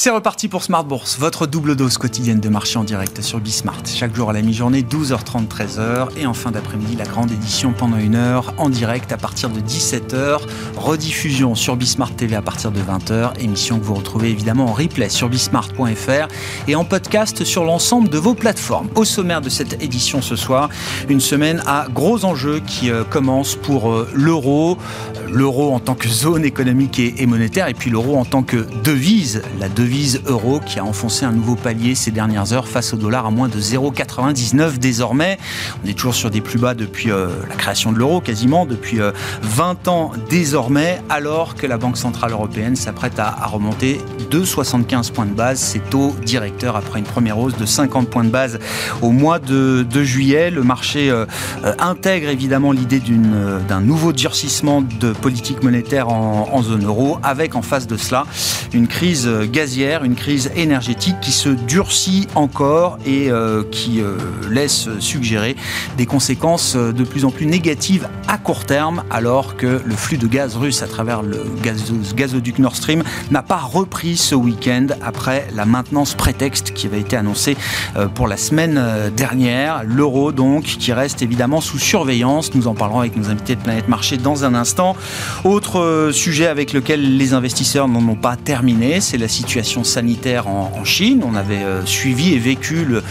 C'est reparti pour Smart Bourse, votre double dose quotidienne de marché en direct sur Bismart. Chaque jour à la mi-journée, 12h30, 13h. Et en fin d'après-midi, la grande édition pendant une heure en direct à partir de 17h. Rediffusion sur Bismart TV à partir de 20h. Émission que vous retrouvez évidemment en replay sur bismart.fr et en podcast sur l'ensemble de vos plateformes. Au sommaire de cette édition ce soir, une semaine à gros enjeux qui euh, commence pour euh, l'euro, l'euro en tant que zone économique et, monétaire, et puis l'euro en tant que devise, la devise devise euro qui a enfoncé un nouveau palier ces dernières heures face au dollar à moins de 0,99 désormais. On est toujours sur des plus bas depuis euh, la création de l'euro, quasiment depuis 20 euh, ans désormais, alors que la Banque Centrale Européenne s'apprête à, remonter de 75 points de base, ses taux directeurs après une première hausse de 50 points de base au mois de, juillet. Le marché euh, intègre évidemment l'idée d'un nouveau durcissement de politique monétaire en, zone euro, avec en face de cela une crise gazière une crise énergétique qui se durcit encore et euh, qui euh, laisse suggérer des conséquences euh, de plus en plus négatives à court terme, alors que le flux de gaz russe à travers le gazoduc Nord Stream n'a pas repris ce week-end après la maintenance prétexte qui avait été annoncée pour la semaine dernière. L'euro donc qui reste évidemment sous surveillance. Nous en parlerons avec nos invités de Planète Marché dans un instant. Autre sujet avec lequel les investisseurs n'en ont pas terminé, c'est la situation sanitaire en, Chine. On avait euh, suivi et vécu le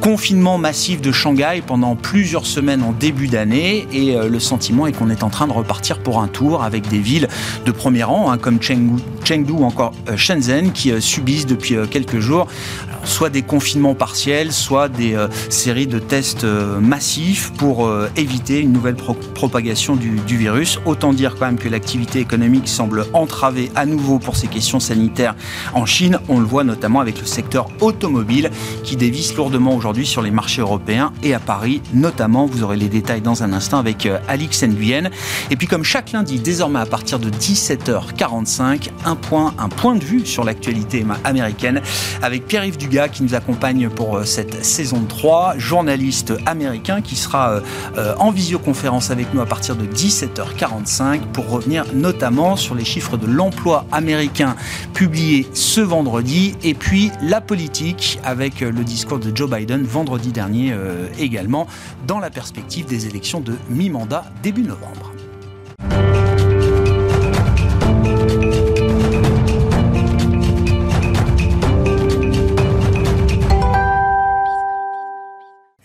confinement massif de Shanghai pendant plusieurs semaines en début d'année et euh, le sentiment est qu'on est en train de repartir pour un tour avec des villes de premier rang hein, comme Chengdu, Chengdu ou encore euh, Shenzhen qui subissent depuis quelques jours soit des confinements partiels, soit des séries de tests massifs pour éviter une nouvelle propagation du, du virus. Autant dire quand même que l'activité économique semble entravée à nouveau pour ces questions sanitaires en Chine on le voit notamment avec le secteur automobile qui dévisse lourdement aujourd'hui sur les marchés européens et à Paris notamment. Vous aurez les détails dans un instant avec euh, Alix Nguyen. Et puis comme chaque lundi, désormais à partir de 17h45, un point, un point de vue sur l'actualité américaine avec Pierre-Yves Dugas qui nous accompagne pour euh, cette saison 3, journaliste américain qui sera euh, en visioconférence avec nous à partir de 17h45 pour revenir notamment sur les chiffres de l'emploi américain publiés ce vendredi vendredi. Et puis la politique avec euh, le discours de Joe Biden vendredi dernier euh, également, dans la perspective des élections de mi-mandat début novembre.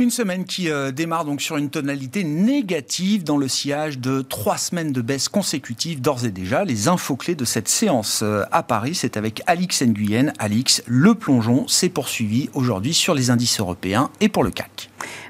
Une semaine qui euh, démarre donc sur une tonalité négative dans le sillage de trois semaines de baisse consécutives d'ores et déjà. Les infos clés de cette séance euh, à Paris, c'est avec Alix Nguyen. Alix, le plongeon s'est poursuivi aujourd'hui sur les indices européens et pour le CAC.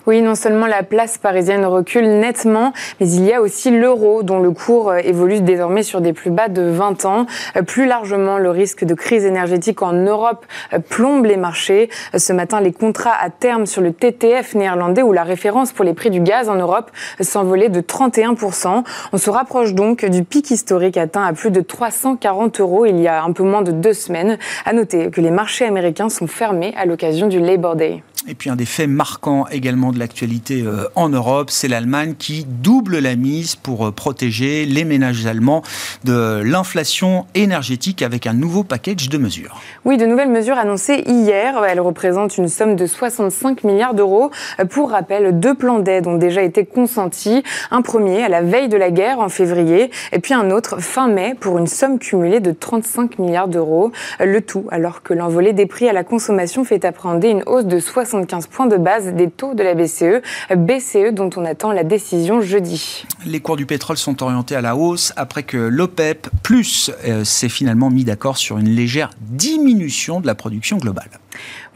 Oui, non seulement la place parisienne recule nettement, mais il y a aussi l'euro dont le cours euh, évolue désormais sur des plus bas de 20 ans. Euh, plus largement, le risque de crise énergétique en Europe euh, plombe les marchés. Ce matin, les contrats à terme sur le TTF néerlandais ou la référence pour les prix du gaz en Europe s'envolaient de 31%. On se rapproche donc du pic historique atteint à plus de 340 euros il y a un peu moins de deux semaines. À noter que les marchés américains sont fermés à l'occasion du Labor Day. Et puis un des faits marquants également de l'actualité euh, en Europe, c'est l'Allemagne qui double la mise pour euh, protéger les ménages allemands de l'inflation énergétique avec un nouveau package de mesures. Oui, de nouvelles mesures annoncées hier. Elles représentent une somme de 65 milliards d'euros. Pour rappel, deux plans d'aide ont déjà été consentis. Un premier à la veille de la guerre en février et puis un autre fin mai pour une somme cumulée de 35 milliards d'euros. Le tout alors que l'envolée des prix à la consommation fait appréhender une hausse de 60 75 points de base des taux de la BCE, BCE dont on attend la décision jeudi. Les cours du pétrole sont orientés à la hausse après que l'OPEP plus euh, s'est finalement mis d'accord sur une légère diminution de la production globale.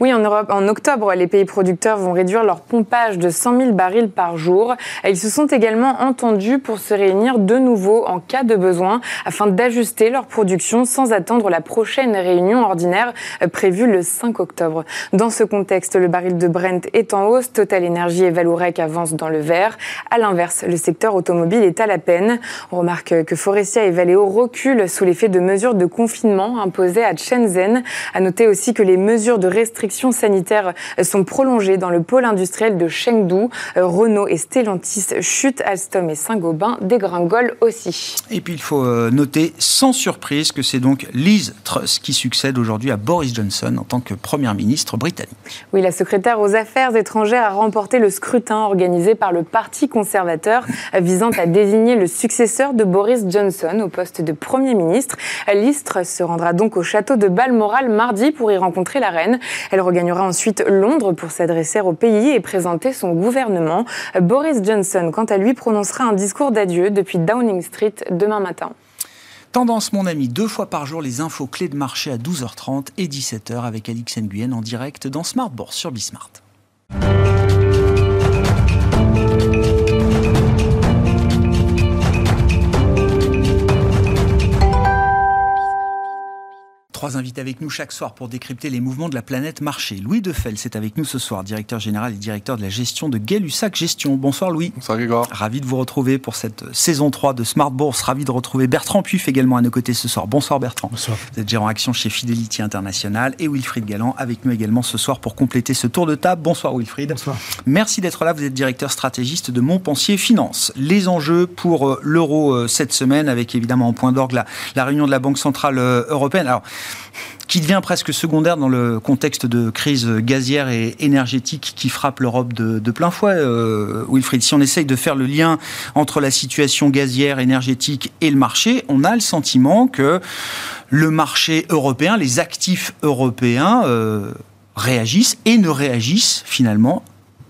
Oui, en Europe, en octobre, les pays producteurs vont réduire leur pompage de 100 000 barils par jour. Ils se sont également entendus pour se réunir de nouveau en cas de besoin afin d'ajuster leur production sans attendre la prochaine réunion ordinaire prévue le 5 octobre. Dans ce contexte, le baril de Brent est en hausse. Total Energy et Valorec avancent dans le vert. À l'inverse, le secteur automobile est à la peine. On remarque que Forestia et Valeo reculent sous l'effet de mesures de confinement imposées à Shenzhen. À noter aussi que les mesures de restriction sanitaire sont prolongées dans le pôle industriel de Chengdu. Renault et Stellantis chutent, Alstom et Saint-Gobain dégringolent aussi. Et puis il faut euh, noter sans surprise que c'est donc Liz Truss qui succède aujourd'hui à Boris Johnson en tant que Première ministre britannique. Oui, la secrétaire aux Affaires étrangères a remporté le scrutin organisé par le Parti conservateur visant à désigner le successeur de Boris Johnson au poste de Premier ministre. Liz Truss se rendra donc au château de Balmoral mardi pour y rencontrer la reine. Elle regagnera ensuite Londres pour s'adresser au pays et présenter son gouvernement. Boris Johnson, quant à lui, prononcera un discours d'adieu depuis Downing Street demain matin. Tendance, mon ami, deux fois par jour, les infos clés de marché à 12h30 et 17h avec Alix Nguyen en direct dans Smart Bourse sur Bismart. Trois invités avec nous chaque soir pour décrypter les mouvements de la planète marché. Louis Defel, c'est avec nous ce soir, directeur général et directeur de la gestion de Gay-Lussac Gestion. Bonsoir Louis. Bonsoir Grégoire. Ravi de vous retrouver pour cette saison 3 de Smart Bourse. Ravi de retrouver Bertrand Puif également à nos côtés ce soir. Bonsoir Bertrand. Bonsoir. Vous êtes gérant action chez Fidelity International et Wilfried Galland avec nous également ce soir pour compléter ce tour de table. Bonsoir Wilfried. Bonsoir. Merci d'être là. Vous êtes directeur stratégiste de Montpensier Finance. Les enjeux pour euh, l'euro euh, cette semaine avec évidemment en point d'orgue la, la réunion de la Banque Centrale euh, Européenne. Alors, qui devient presque secondaire dans le contexte de crise gazière et énergétique qui frappe l'Europe de, plein fouet. Euh, Wilfried, si on essaye de faire le lien entre la situation gazière, énergétique et le marché, on a le sentiment que le marché européen, les actifs européens euh, réagissent et ne réagissent finalement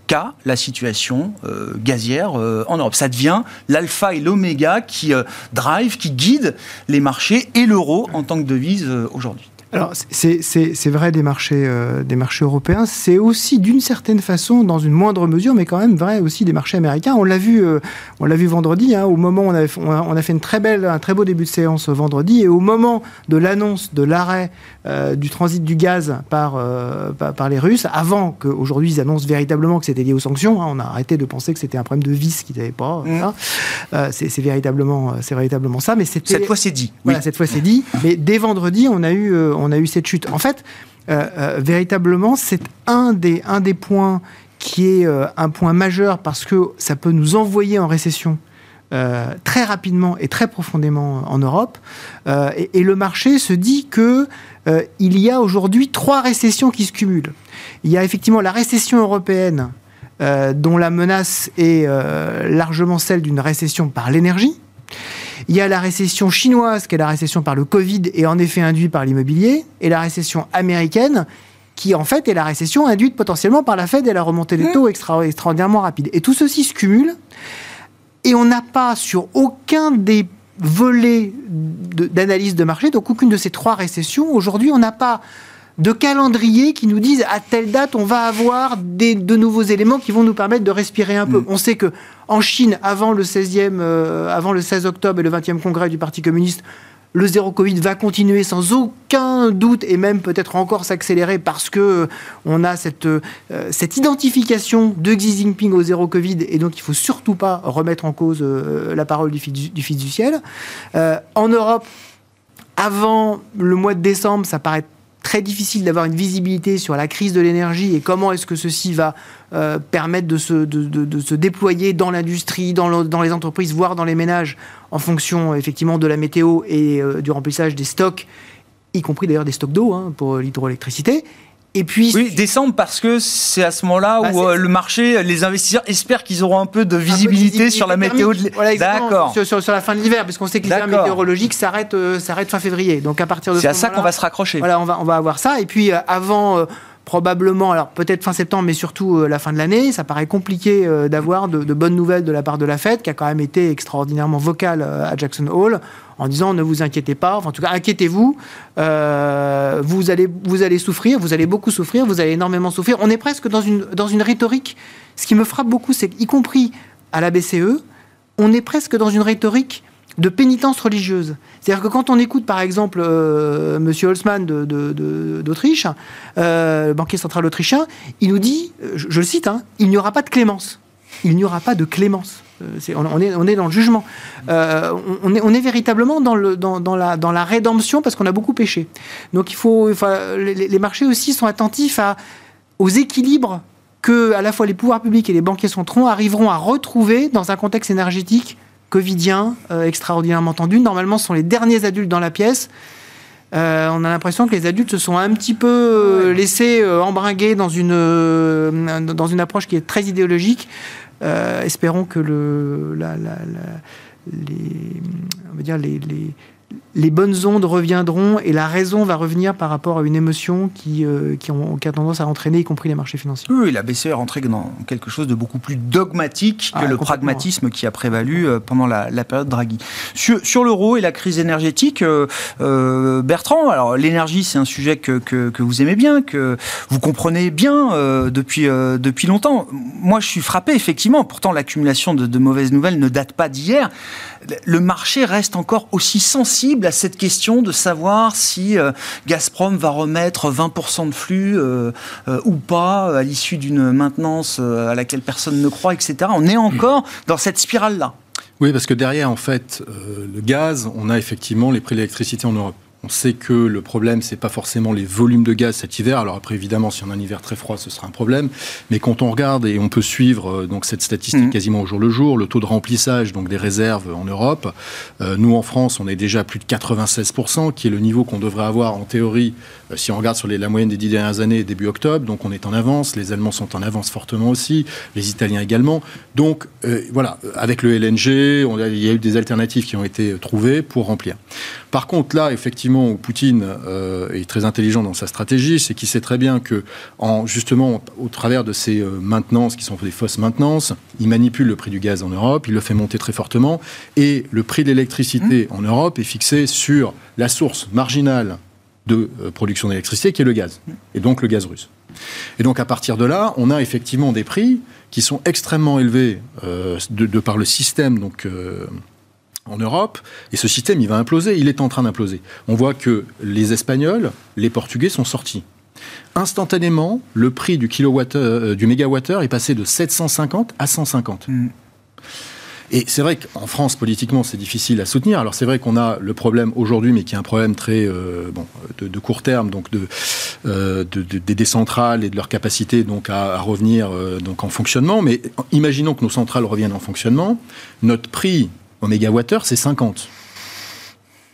qu'à la situation euh, gazière euh, en Europe. Ça devient l'alpha et l'oméga qui euh, drive, qui guide les marchés et l'euro en tant que devise aujourd'hui. Alors, c'est vrai des marchés, euh, des marchés européens. C'est aussi, d'une certaine façon, dans une moindre mesure, mais quand même vrai aussi des marchés américains. On l'a vu, euh, on l'a vu vendredi. Hein, au moment où on, avait, on, a, on, a, fait une très belle, un très beau début de séance vendredi, et au moment de l'annonce de l'arrêt euh, du transit du gaz par, par, par, les Russes, avant qu'aujourd'hui ils annoncent véritablement que c'était lié aux sanctions, hein, on a arrêté de penser que c'était un problème de vis qu'ils n'avaient pas. Mmh. Hein, c'est véritablement, véritablement ça. Mais cette fois c'est dit. Voilà, cette fois c'est dit. Mais dès vendredi, on a eu on a eu cette chute. En fait, euh, euh, véritablement, c'est un des, points qui est euh, un point majeur parce que ça peut nous envoyer en récession. Très rapidement et très profondément en Europe. Et, le marché se dit que euh, il y a aujourd'hui trois récessions qui se cumulent. Il y a effectivement la récession européenne, dont la menace est largement celle d'une récession par l'énergie. Il y a la récession chinoise, qui est la récession par le Covid et en effet induite par l'immobilier, et la récession américaine, qui en fait est la récession induite potentiellement par la Fed et la remontée des taux extra, extraordinairement rapide. Et tout ceci se cumule, et on n'a pas sur aucun des volets d'analyse de, de marché, donc aucune de ces trois récessions, aujourd'hui on n'a pas de calendrier qui nous disent à telle date on va avoir des, de nouveaux éléments qui vont nous permettre de respirer un peu. Mm. On sait que en Chine, avant le 16e, euh, avant le 16 octobre et le 20e congrès du Parti communiste, le zéro Covid va continuer sans aucun doute et même peut-être encore s'accélérer parce que euh, on a cette, euh, cette identification de Xi Jinping au zéro Covid et donc il faut surtout pas remettre en cause euh, la parole du fils du, fils du ciel. En Europe, avant le mois de décembre, ça paraît très difficile d'avoir une visibilité sur la crise de l'énergie et comment est-ce que ceci va euh, permettre de se, déployer dans l'industrie, dans, les entreprises, voire dans les ménages, en fonction effectivement de la météo et euh, du remplissage des stocks, y compris d'ailleurs des stocks d'eau hein, pour l'hydroélectricité. Et puis, oui, décembre parce que c'est à ce moment-là bah, où euh, le marché, les investisseurs espèrent qu'ils auront un peu de visibilité, peu de visibilité sur la météo. De... Voilà, D'accord. Sur, sur, sur, la fin de l'hiver, parce qu'on sait que l'hiver météorologique s'arrête euh, fin février. Donc à partir de c'est à ça qu'on va se raccrocher. Voilà, on va on va avoir ça. Et puis euh, avant. Euh, probablement, alors peut-être fin septembre, mais surtout euh, la fin de l'année. Ça paraît compliqué euh, d'avoir de, bonnes nouvelles de la part de la Fed, qui a quand même été extraordinairement vocale euh, à Jackson Hole, en disant ne vous inquiétez pas, enfin, en tout cas inquiétez-vous, vous, allez, vous allez souffrir, vous allez beaucoup souffrir, vous allez énormément souffrir. On est presque dans une, dans une rhétorique. Ce qui me frappe beaucoup, c'est qu'y compris à la BCE, on est presque dans une rhétorique de pénitence religieuse. C'est-à-dire que quand on écoute par exemple euh, Monsieur Holzmann d'Autriche, euh, le banquier central autrichien, il nous dit, je, le cite, hein, il n'y aura pas de clémence. Il n'y aura pas de clémence. Euh, on, est, on, est, dans le jugement. on, est, on, est, véritablement dans, le, dans, dans, la, dans la rédemption parce qu'on a beaucoup péché. Donc il faut, enfin, les, les, marchés aussi sont attentifs à, aux équilibres que à la fois les pouvoirs publics et les banquiers centraux arriveront à retrouver dans un contexte énergétique covidien euh, extraordinairement tendu. Normalement, ce sont les derniers adultes dans la pièce. Euh, on a l'impression que les adultes se sont un petit peu euh, laissés embringuer dans une, dans une approche qui est très idéologique. espérons que le, les, on va dire les, les bonnes ondes reviendront et la raison va revenir par rapport à une émotion qui, euh, qui, ont, a tendance à entraîner, y compris les marchés financiers. Oui, la BCE est rentrée dans quelque chose de beaucoup plus dogmatique que ah, le pragmatisme qui a prévalu euh, pendant la, période Draghi. Sur, sur l'euro et la crise énergétique, euh, Bertrand, alors l'énergie c'est un sujet que, que, vous aimez bien, que vous comprenez bien depuis, depuis longtemps. Moi je suis frappé effectivement, pourtant l'accumulation de, de mauvaises nouvelles ne date pas d'hier. Le marché reste encore aussi sensible à cette question de savoir si euh, Gazprom va remettre 20% de flux euh, euh, ou pas à l'issue d'une maintenance à laquelle personne ne croit, etc. On est encore dans cette spirale-là. Oui, parce que derrière, en fait, le gaz, on a effectivement les prix de l'électricité en Europe. On sait que le problème, c'est pas forcément les volumes de gaz cet hiver. Alors après, évidemment, si on a un hiver très froid, ce sera un problème. Mais quand on regarde et on peut suivre euh, donc cette statistique mmh. quasiment au jour le jour, le taux de remplissage donc des réserves en Europe, euh, nous en France, on est déjà à plus de 96%, qui est le niveau qu'on devrait avoir en théorie euh, si on regarde sur les, la moyenne des dix dernières années, début octobre. Donc on est en avance. Les Allemands sont en avance fortement aussi, les Italiens également. Donc voilà, avec le LNG, on il y a eu des alternatives qui ont été trouvées pour remplir. Par contre, là, effectivement, où Poutine euh, est très intelligent dans sa stratégie, c'est qu'il sait très bien que, en, justement, au travers de ces euh, maintenances qui sont des fausses maintenances, il manipule le prix du gaz en Europe, il le fait monter très fortement, et le prix de l'électricité mmh. en Europe est fixé sur la source marginale de euh, production d'électricité, qui est le gaz, et donc le gaz russe. Et donc à partir de là, on a effectivement des prix qui sont extrêmement élevés de, par le système donc en Europe, et ce système, il va imploser, il est en train d'imploser. On voit que les Espagnols, les Portugais sont sortis. Instantanément, le prix du, kilowatt euh, du mégawattheure est passé de 750 à 150. Mm. Et c'est vrai qu'en France, politiquement, c'est difficile à soutenir. Alors c'est vrai qu'on a le problème aujourd'hui, mais qui est un problème très euh, bon, de, court terme, donc de, euh, des centrales et de leur capacité donc à, revenir donc en fonctionnement. Mais imaginons que nos centrales reviennent en fonctionnement, notre prix au mégawattheure, c'est 50.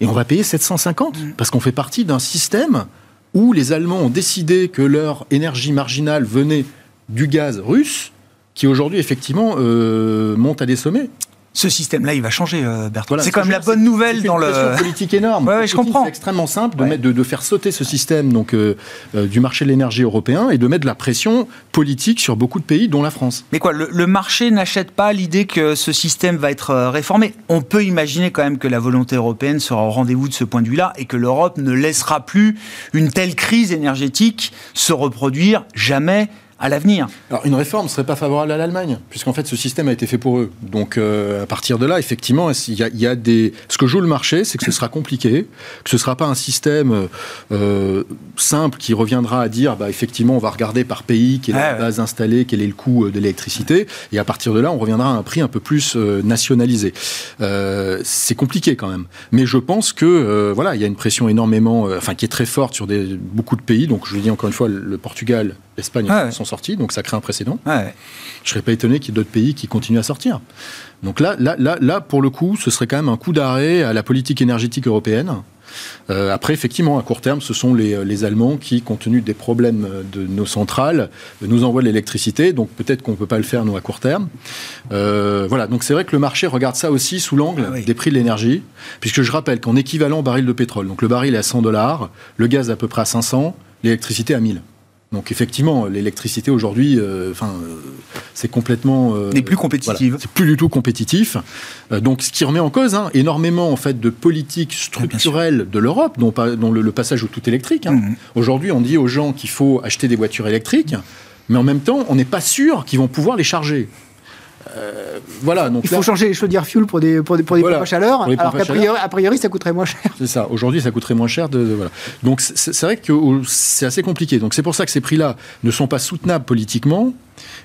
Et on va payer 750 mm. parce qu'on fait partie d'un système où les Allemands ont décidé que leur énergie marginale venait du gaz russe, qui aujourd'hui effectivement euh, monte à des sommets ce système-là, il va changer, euh, Bertrand. c'est quand même la bonne nouvelle dans le. politique énorme. ouais, je comprends. C'est extrêmement simple de, mettre, de, faire sauter ce système donc euh, euh, du marché de l'énergie européen et de mettre de la pression politique sur beaucoup de pays, dont la France. Mais quoi, le, marché n'achète pas l'idée que ce système va être réformé. On peut imaginer quand même que la volonté européenne sera au rendez-vous de ce point de vue-là et que l'Europe ne laissera plus une telle crise énergétique se reproduire jamais à l'avenir. Alors une réforme ne serait pas favorable à l'Allemagne, puisqu'en fait ce système a été fait pour eux. Donc euh, à partir de là, effectivement, il y, a, des... Ce que joue le marché, c'est que ce sera compliqué, que ce ne sera pas un système euh, simple qui reviendra à dire, bah, effectivement, on va regarder par pays quelle est la base installée, quel est le coût euh, de l'électricité, et à partir de là, on reviendra à un prix un peu plus nationalisé. c'est compliqué quand même. Mais je pense que voilà, il y a une pression énormément, enfin qui est très forte sur des, beaucoup de pays. Donc je dis encore une fois, le Portugal, l'Espagne sont sortis, donc ça crée un précédent. Je ne serais pas étonné qu'il y ait d'autres pays qui continuent à sortir. Donc là, là, là, là, pour le coup, ce serait quand même un coup d'arrêt à la politique énergétique européenne. Euh, après, effectivement, à court terme, ce sont les, les, Allemands qui, compte tenu des problèmes de nos centrales, nous envoient de l'électricité. Donc peut-être qu'on ne peut pas le faire, nous, à court terme. Euh, voilà, donc c'est vrai que le marché regarde ça aussi sous l'angle ah des prix de l'énergie, puisque je rappelle qu'en équivalent baril de pétrole, donc le baril est à 100 dollars, le gaz à peu près à 500, l'électricité à 1000. Donc effectivement, l'électricité aujourd'hui, euh, enfin, euh, c'est complètement euh, n'est plus compétitive. c'est plus du tout compétitif. donc ce qui remet en cause hein, énormément en fait de politiques structurelles de l'Europe, dont, dont le, passage au tout électrique. Hein. Mhm. Aujourd'hui, on dit aux gens qu'il faut acheter des voitures électriques, mais en même temps, on n'est pas sûr qu'ils vont pouvoir les charger. Euh, voilà. Donc il faut changer les chaudières fuel pour des, pour des, pour des pompes à chaleur, alors qu'a priori, a priori, ça coûterait moins cher. C'est ça. Aujourd'hui, ça coûterait moins cher. De, voilà. Donc c'est vrai que c'est assez compliqué. Donc c'est pour ça que ces prix-là ne sont pas soutenables politiquement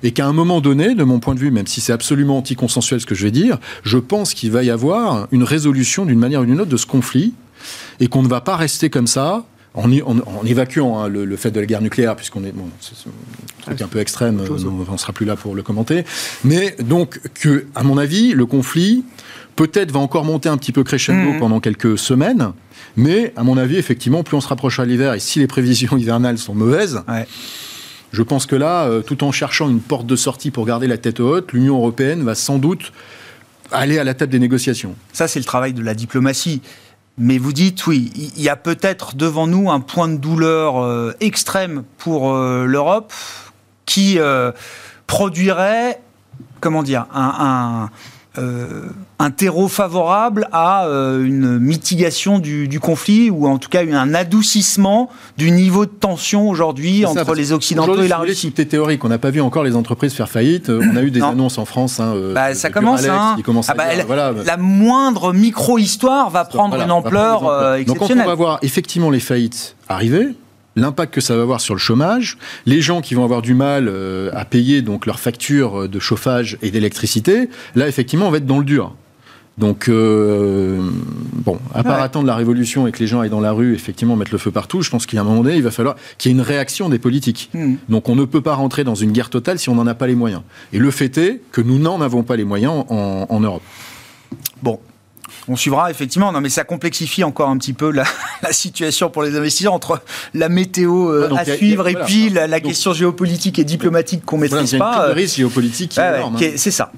et qu'à un moment donné, de mon point de vue, même si c'est absolument anticonsensuel ce que je vais dire, je pense qu'il va y avoir une résolution d'une manière ou d'une autre de ce conflit et qu'on ne va pas rester comme ça en, évacuant hein, le, fait de la guerre nucléaire, puisqu'on est, bon, c'est un truc un peu extrême, on ne sera plus là pour le commenter, mais donc que, à mon avis, le conflit peut-être va encore monter un petit peu crescendo mmh. pendant quelques semaines, mais à mon avis, effectivement, plus on se rapproche à l'hiver et si les prévisions hivernales sont mauvaises, je pense que là, euh, tout en cherchant une porte de sortie pour garder la tête haute, l'Union européenne va sans doute aller à la table des négociations. Ça, c'est le travail de la diplomatie. Mais vous dites, oui, il y a peut-être devant nous un point de douleur euh, extrême pour euh, l'Europe qui euh, produirait, comment dire, un, euh, un terreau favorable à euh, une mitigation du, conflit ou en tout cas un adoucissement du niveau de tension aujourd'hui entre les Occidentaux et la Russie. C'est théorique. On n'a pas vu encore les entreprises faire faillite. Euh, on a eu des annonces en France. Hein, bah, ça commence. Hein. Ah bah, la, moindre micro-histoire va prendre une ampleur exceptionnelle. Donc quand on va voir effectivement les faillites arriver, l'impact que ça va avoir sur le chômage, les gens qui vont avoir du mal euh, à payer donc leurs factures de chauffage et d'électricité, là effectivement on va être dans le dur. Donc, euh, bon, à part attendre la révolution et que les gens aillent dans la rue, effectivement, mettre le feu partout, je pense qu'il y a un moment donné, il va falloir qu'il y ait une réaction des politiques. Hmm. Donc, on ne peut pas rentrer dans une guerre totale si on n'en a pas les moyens. Et le fait est que nous n'en avons pas les moyens en, en Europe. Bon, on suivra effectivement. Non, mais ça complexifie encore un petit peu la, situation pour les investisseurs entre la météo euh, à suivre et puis la, question géopolitique et diplomatique qu'on maîtrise voilà, pas. Il y a un risque géopolitique hein. C'est ça.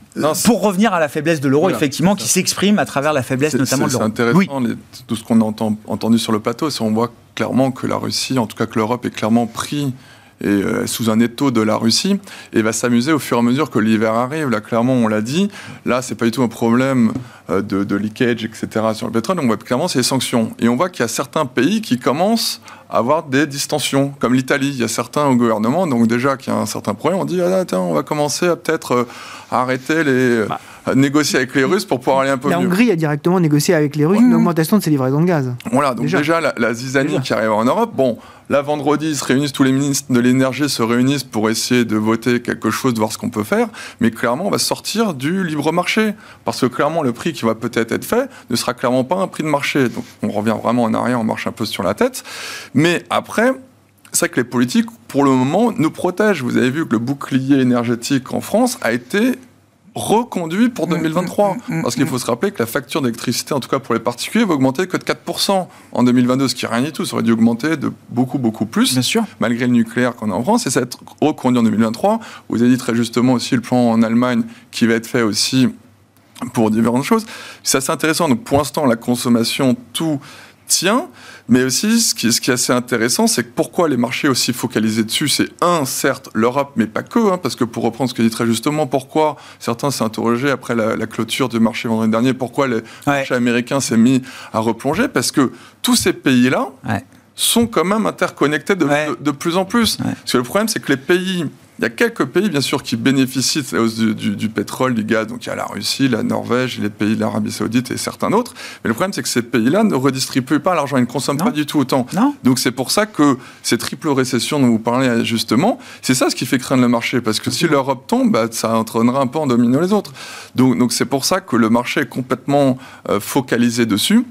pour revenir à la faiblesse de l'euro, effectivement, qui s'exprime à travers la faiblesse notamment de l'euro. C'est intéressant tout ce qu'on a entendu sur le plateau. Si on voit clairement que la Russie, en tout cas que l'Europe est clairement pris et euh, sous un étau de la Russie et va s'amuser au fur et à mesure que l'hiver arrive. Là, clairement, on l'a dit. Là, c'est pas du tout un problème euh, de, leakage, etc. sur le pétrole. On voit clairement, c'est les sanctions. Et on voit qu'il y a certains pays qui commencent à avoir des distensions, comme l'Italie. Il y a certains au gouvernement, donc déjà qu'il y a un certain problème, on dit ah, attends, on va commencer à peut-être euh, arrêter les. Bah. Négocier avec les Russes pour pouvoir aller un peu la mieux. La Hongrie a directement négocié avec les Russes une augmentation de ses livraisons de gaz. Voilà, donc déjà, la, la, zizanie qui arrive en Europe, bon, Là, vendredi, se réunissent, tous les ministres de l'énergie se réunissent pour essayer de voter quelque chose, de voir ce qu'on peut faire. Mais clairement, on va sortir du libre marché. Parce que clairement, le prix qui va peut-être être fait ne sera clairement pas un prix de marché. Donc, on revient vraiment en arrière, on marche un peu sur la tête. Mais après, c'est vrai que les politiques, pour le moment, nous protègent. Vous avez vu que le bouclier énergétique en France a été reconduit pour 2023. Mm, mm, mm, Parce qu'il faut se rappeler que la facture d'électricité, en tout cas pour les particuliers, va augmenter que de 4% en 2022, ce qui n'est rien du tout. Ça aurait dû augmenter de beaucoup, beaucoup plus, Bien sûr. malgré le nucléaire qu'on a en France. Et ça va être reconduit en 2023. Vous avez dit très justement aussi le plan en Allemagne qui va être fait aussi pour différentes choses. C'est assez intéressant. Donc pour l'instant, la consommation, tout tient. Mais aussi, ce qui, est, assez intéressant, c'est que pourquoi les marchés aussi focalisés dessus, c'est un, certes, l'Europe, mais pas que, hein, parce que pour reprendre ce que dit très justement, pourquoi certains s'est interrogé après la, clôture du marché vendredi dernier, pourquoi les marchés américains s'est mis à replonger, parce que tous ces pays-là sont quand même interconnectés de, plus en plus. Parce que le problème, c'est que les pays il y a quelques pays, bien sûr, qui bénéficient de la hausse du, pétrole, du gaz. Donc il y a la Russie, la Norvège, les pays de l'Arabie Saoudite et certains autres. Mais le problème, c'est que ces pays-là ne redistribuent pas l'argent. Ils ne consomment pas du tout autant. Donc c'est pour ça que ces triple récessions dont vous parlez justement, c'est ça ce qui fait craindre le marché. Parce que si l'Europe tombe, bah, ça entraînera un peu en dominant les autres. Donc c'est pour ça que le marché est complètement euh, focalisé dessus.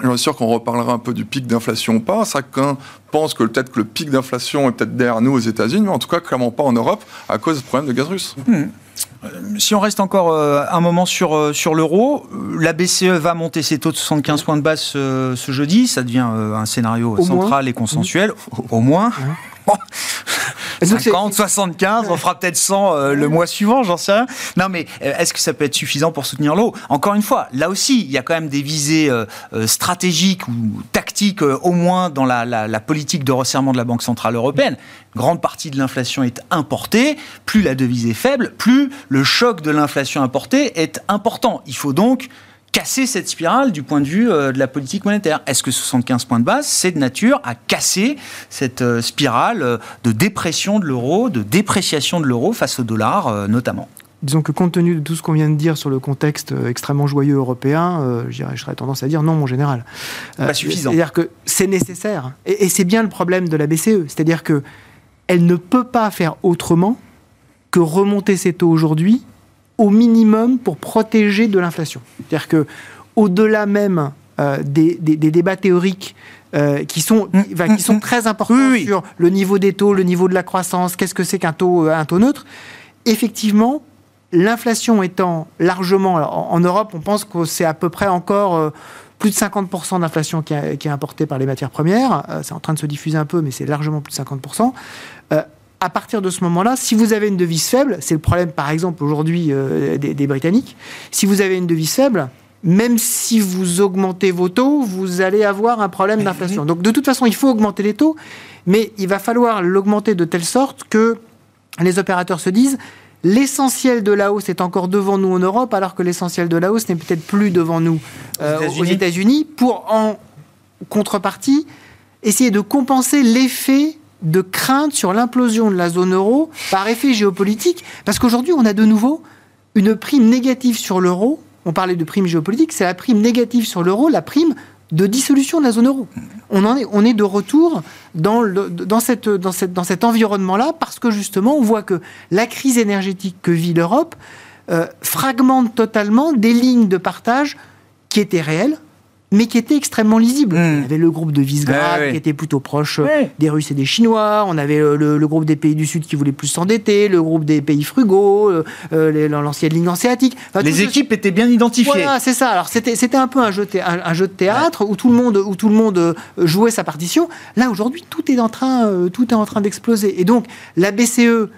Je suis sûr qu'on reparlera un peu du pic d'inflation ou pas. Chacun pense que peut-être que le pic d'inflation est peut-être derrière nous aux États-Unis, mais en tout cas clairement pas en Europe à cause du problème de gaz russe. Hmm. Euh, si on reste encore euh, un moment sur, euh, sur l'euro, la BCE va monter ses taux de 75 points de base ce, jeudi. Ça devient un scénario central et consensuel, au moins. 50, 75, on fera peut-être 100 euh, le mois suivant, j'en sais rien. Non, mais euh, est-ce que ça peut être suffisant pour soutenir l'eau? Encore une fois, là aussi, il y a quand même des visées euh, stratégiques ou tactiques, au moins dans la, la, politique de resserrement de la Banque Centrale Européenne. grande partie de l'inflation est importée. Plus la devise est faible, plus le choc de l'inflation importée est important. Il faut donc casser cette spirale du point de vue euh, de la politique monétaire. Est-ce que 75 points de base, c'est de nature à casser cette euh, spirale euh, de dépression de l'euro, de dépréciation de l'euro face au dollar notamment? Disons que compte tenu de tout ce qu'on vient de dire sur le contexte extrêmement joyeux européen, je serais tendance à dire non, mon général. Pas suffisant. C'est-à-dire que c'est nécessaire. Et, et c'est bien le problème de la BCE. C'est-à-dire que elle ne peut pas faire autrement que remonter ses taux aujourd'hui au minimum pour protéger de l'inflation. C'est-à-dire que au-delà même euh, des, des- des débats théoriques euh, qui sont, Mm, mm, qui sont mm. très importants Oui, oui. sur le niveau des taux, le niveau de la croissance, qu'est-ce que c'est qu'un taux, euh, un taux neutre, effectivement, l'inflation étant largement... alors, en, en Europe, on pense que c'est à peu près encore... euh, plus de 50% d'inflation qui, est- qui est importée par les matières premières. C'est en train de se diffuser un peu, mais c'est largement plus de 50%. Euh, à partir de ce moment-là, si vous avez une devise faible, c'est le problème par exemple aujourd'hui euh, des, des Britanniques, si vous avez une devise faible, même si vous augmentez vos taux, vous allez avoir un problème d'inflation. Donc de toute façon, il faut augmenter les taux, mais il va falloir l'augmenter de telle sorte que les opérateurs se disent l'essentiel de la hausse est encore devant nous en Europe, alors que l'essentiel de la hausse n'est peut-être plus devant nous euh, aux États-Unis. États-Unis, pour en contrepartie essayer de compenser l'effet de crainte sur l'implosion de la zone euro par effet géopolitique, parce qu'aujourd'hui on a de nouveau une prime négative sur l'euro. On parlait de prime géopolitique, c'est la prime négative sur l'euro, la prime de dissolution de la zone euro. On, est, de retour dans, cette, dans cet environnement-là parce que justement, on voit que la crise énergétique que vit l'Europe euh, fragmente totalement des lignes de partage qui étaient réelles, mais qui étaient extrêmement lisibles. Mm. Il y avait le groupe de Visegrad Ouais, ouais. qui était plutôt proche euh, Ouais. des Russes et des Chinois, on avait euh, le, le groupe des pays du Sud qui voulait plus s'endetter, le groupe des pays frugaux, euh, l'ancienne ligne hanséatique. Enfin, Les ce- équipes étaient bien identifiées. voilà, c'est ça. Alors c'était c'était un peu un jeu, un, un jeu de théâtre où tout le monde où tout le monde jouait sa partition. Là aujourd'hui, tout est en train euh, tout est en train d'exploser. Et donc la BCE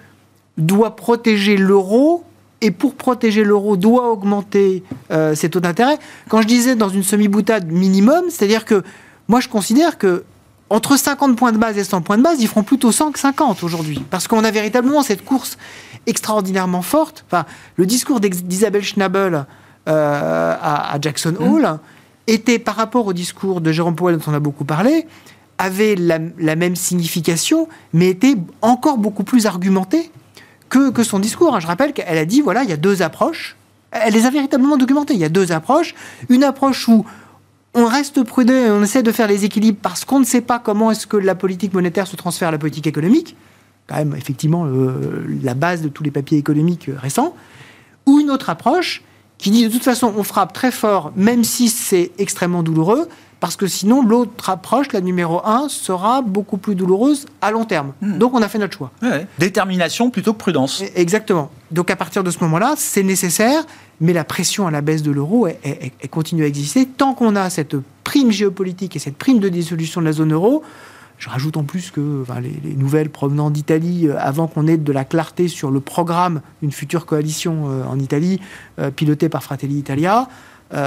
doit protéger l'euro et pour protéger l'euro doit augmenter euh, ses taux d'intérêt. Quand je disais dans une semi-boutade minimum, c'est-à-dire que moi je considère que entre 50 points de base et 100 points de base, ils feront plutôt 100 que 50 aujourd'hui. Parce qu'on a véritablement cette course extraordinairement forte. Enfin, le discours d'Isabelle Schnabel euh, à, à Jackson Hole était, par rapport au discours de Jérôme Powell dont on a beaucoup parlé, avait la, la même signification, mais était encore beaucoup plus argumenté que, son discours. hein. Je rappelle qu'elle a dit, voilà, il y a deux approches. Elle les a véritablement documentées. Il y a deux approches. Une approche où on reste prudent et on essaie de faire les équilibres parce qu'on ne sait pas comment est-ce que la politique monétaire se transfère à la politique économique. Quand même, effectivement, euh, la base de tous les papiers économiques euh, récents. Ou une autre approche qui dit de toute façon, on frappe très fort, même si c'est extrêmement douloureux, parce que sinon, l'autre approche, la numéro 1, sera beaucoup plus douloureuse à long terme. Donc, on a fait notre choix. Ouais. Détermination plutôt que prudence. Exactement. Donc à partir de ce moment-là, c'est nécessaire, mais la pression à la baisse de l'euro, elle, elle- elle continue à exister tant qu'on a cette prime géopolitique et cette prime de dissolution de la zone euro. Je rajoute en plus que les, les nouvelles provenant d'Italie, euh, avant qu'on ait de la clarté sur le programme d'une future coalition euh, en Italie, euh, pilotée par Fratelli Italia, il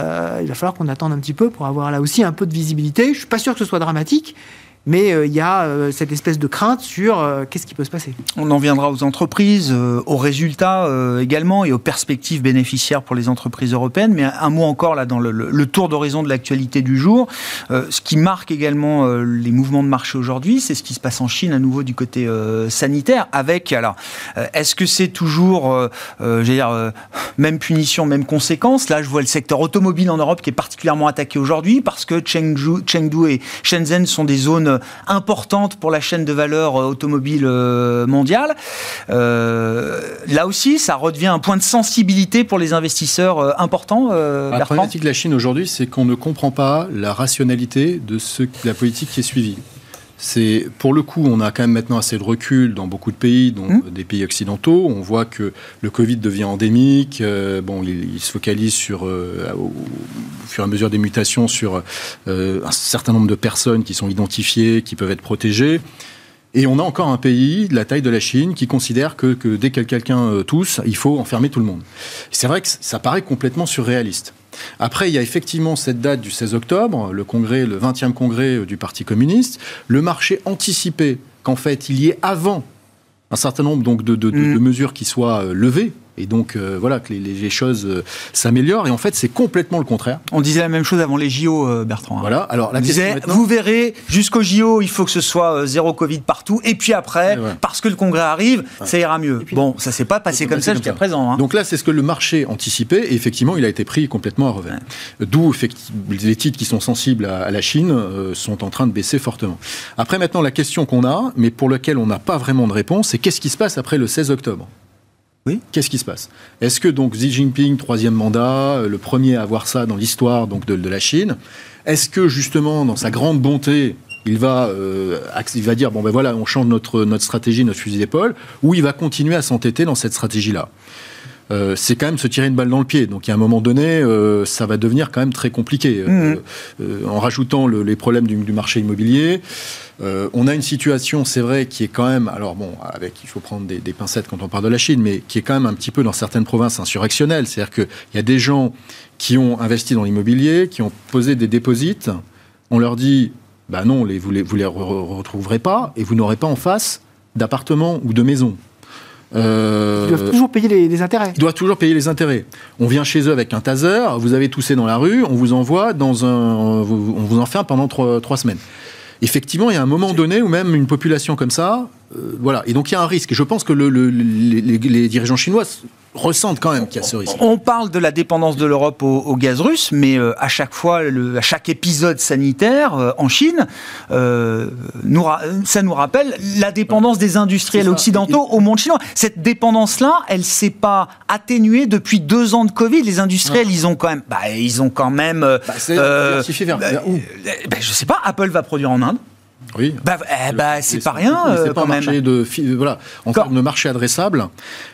va falloir qu'on attende un petit peu pour avoir là aussi un peu de visibilité. Je suis pas sûr que ce soit dramatique, mais euh, il y a euh, cette espèce de crainte sur euh, qu'est-ce qui peut se passer. On en viendra aux entreprises, aux résultats également et aux perspectives bénéficiaires pour les entreprises européennes. Mais un, mot encore là dans le, tour d'horizon de l'actualité du jour. Ce qui marque également les mouvements de marché aujourd'hui, c'est ce qui se passe en Chine à nouveau du côté sanitaire. Avec alors, est-ce que c'est toujours, dire, même punition, même conséquence? Là, je vois le secteur automobile en Europe qui est particulièrement attaqué aujourd'hui parce que Chengdu, Chengdu et Shenzhen sont des zones importantes pour la chaîne de valeur euh, automobile euh, mondiale. Euh, là aussi, ça redevient un point de sensibilité pour les investisseurs euh, importants. euh, La problématique de la Chine aujourd'hui, c'est qu'on ne comprend pas la rationalité de ce, de la politique qui est suivie. C'est pour le coup, on a quand même maintenant assez de recul dans beaucoup de pays, dont Mmh. des pays occidentaux. On voit que le Covid devient endémique. euh, bon, il, il se focalise sur, euh, au, au fur et à mesure des mutations, sur euh, un certain nombre de personnes qui sont identifiées, qui peuvent être protégées. Et on a encore un pays de la taille de la Chine qui considère que, que dès que quelqu'un tousse, il faut enfermer tout le monde. C'est vrai que ça paraît complètement surréaliste. Après, il y a effectivement cette date du 16 octobre, le congrès, le 20e congrès euh, du Parti communiste. Le marché anticipait qu'en fait, il y ait avant un certain nombre donc de, de- de- Mm. de mesures qui soient euh, levées et donc euh, voilà que les, les choses euh, s'améliorent. Et en fait, c'est complètement le contraire. On disait la même chose avant les JO, euh, Bertrand. hein. Voilà. Alors la On question disait, maintenant- vous verrez, jusqu'au JO, il faut que ce soit euh, zéro Covid partout, et puis après, Et ouais. parce que le congrès arrive, ça ira mieux. puis- bon, ça s'est pas passé comme ça jusqu'à présent. hein. Donc là, c'est ce que le marché anticipait, et effectivement, il a été pris complètement à revers. D'où effecti- les titres qui sont sensibles à, à la Chine euh, sont en train de baisser fortement. Après, maintenant, la question qu'on a, mais pour laquelle on n'a pas vraiment de réponse, c'est qu'est-ce qui se passe après le 16 octobre? Oui. Qu'est-ce qui se passe? Est-ce que donc Xi Jinping, troisième mandat, euh, le premier à avoir ça dans l'histoire donc de, de la Chine, est-ce que justement, dans sa grande bonté, il va, euh, il va dire bon ben voilà, on change notre notre stratégie, notre fusil d'épaule, ou il va continuer à s'entêter dans cette stratégie-là? Euh, c'est quand même se tirer une balle dans le pied. Donc, à un moment donné, euh, ça va devenir quand même très compliqué. Euh, Mhm. euh, en rajoutant le- les problèmes du, du marché immobilier, euh, on a une situation, c'est vrai, qui est quand même, alors bon, avec, il faut prendre des, des pincettes quand on parle de la Chine, mais qui est quand même un petit peu dans certaines provinces insurrectionnelle. C'est-à-dire qu'il y a des gens qui ont investi dans l'immobilier, qui ont posé des déposites. On leur dit, bah non, les, vous les, vous les re- re- retrouverez pas, et vous n'aurez pas en face d'appartements ou de maisons. Euh, Ils doivent toujours payer les, les intérêts. ils doivent toujours payer les intérêts. On vient chez eux avec un taser, vous avez toussé dans la rue, on vous envoie dans un, vous- on vous enferme pendant trois, trois semaines. Effectivement, il y a un moment donné où même une population comme ça, euh, voilà. Et donc il y a un risque. Et je pense que le- le- les, les- les dirigeants chinois ressentent quand même qu'il y a ce risque. On parle de la dépendance de l'Europe au, au gaz russe, mais euh, à chaque fois, le- à chaque épisode sanitaire euh, en Chine, euh, nous ça nous rappelle la dépendance des industriels occidentaux au monde chinois. Cette dépendance-là, elle s'est pas atténuée depuis deux ans de Covid. Les industriels, ils ont quand même, bah, ils ont quand même, Bah, vers- bah, je sais pas. Apple va produire en Inde. Oui. Bah, eh bah, c'est pas rien euh, c'est pas quand même. marché de fi- voilà en Quand- termes de marché adressable,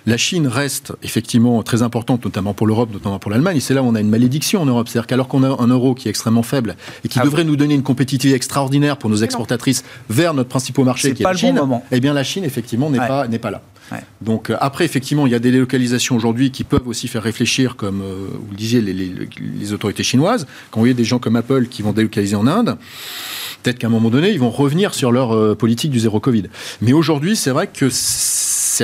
la Chine reste effectivement très importante, notamment pour l'Europe, notamment pour l'Allemagne. Et c'est là où on a une malédiction en Europe, c'est-à-dire qu'alors qu'on a un euro qui est extrêmement faible et qui Ah devrait nous donner une compétitivité extraordinaire pour nos exportatrices vers notre principal marché, qui est pas la le bon Chine, moment. eh bien la Chine effectivement n'est Ouais. pas n'est pas là. Donc euh, après, effectivement, il y a des délocalisations aujourd'hui qui peuvent aussi faire réfléchir, comme euh, vous le disiez, les, autorités chinoises. Quand vous voyez des gens comme Apple qui vont délocaliser en Inde, peut-être qu'à un moment donné, ils vont revenir sur leur euh, politique du zéro Covid. Mais aujourd'hui, c'est vrai que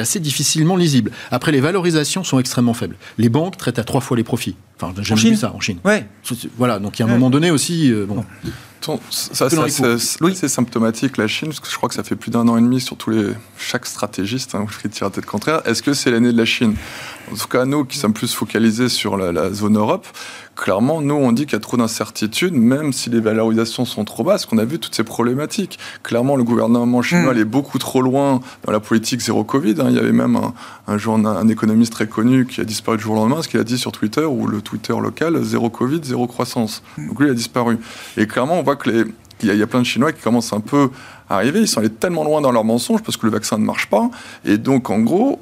assez difficilement lisible. Après, les valorisations sont extrêmement faibles. Les banques traitent à trois fois les profits. Enfin, j'ai En jamais vu Chine ça en Chine. Ouais. Voilà, donc il y a un Ouais. moment donné aussi, euh, bon, c'est c'est symptomatique, la Chine, parce que je crois que ça fait plus d'un an et demi sur tous les, chaque stratégiste, hein, je tire la tête contraire. Est-ce que c'est l'année de la Chine? En tout cas, nous qui sommes plus focalisés sur la, la zone Europe, clairement, nous, on dit qu'il y a trop d'incertitudes, même si les valorisations sont trop basses, qu'on a vu toutes ces problématiques. Clairement, le gouvernement chinois Mm. est beaucoup trop loin dans la politique zéro Covid. hein. Il y avait même un, un, journa- un économiste très connu qui a disparu du jour au lendemain, ce qu'il a dit sur Twitter, ou le Twitter local, zéro Covid, zéro croissance. Donc lui, il a disparu. Et clairement, on voit que les, il y, a, il y a plein de Chinois qui commencent un peu à arriver. Ils sont allés tellement loin dans leurs mensonges parce que le vaccin ne marche pas. Et donc, en gros,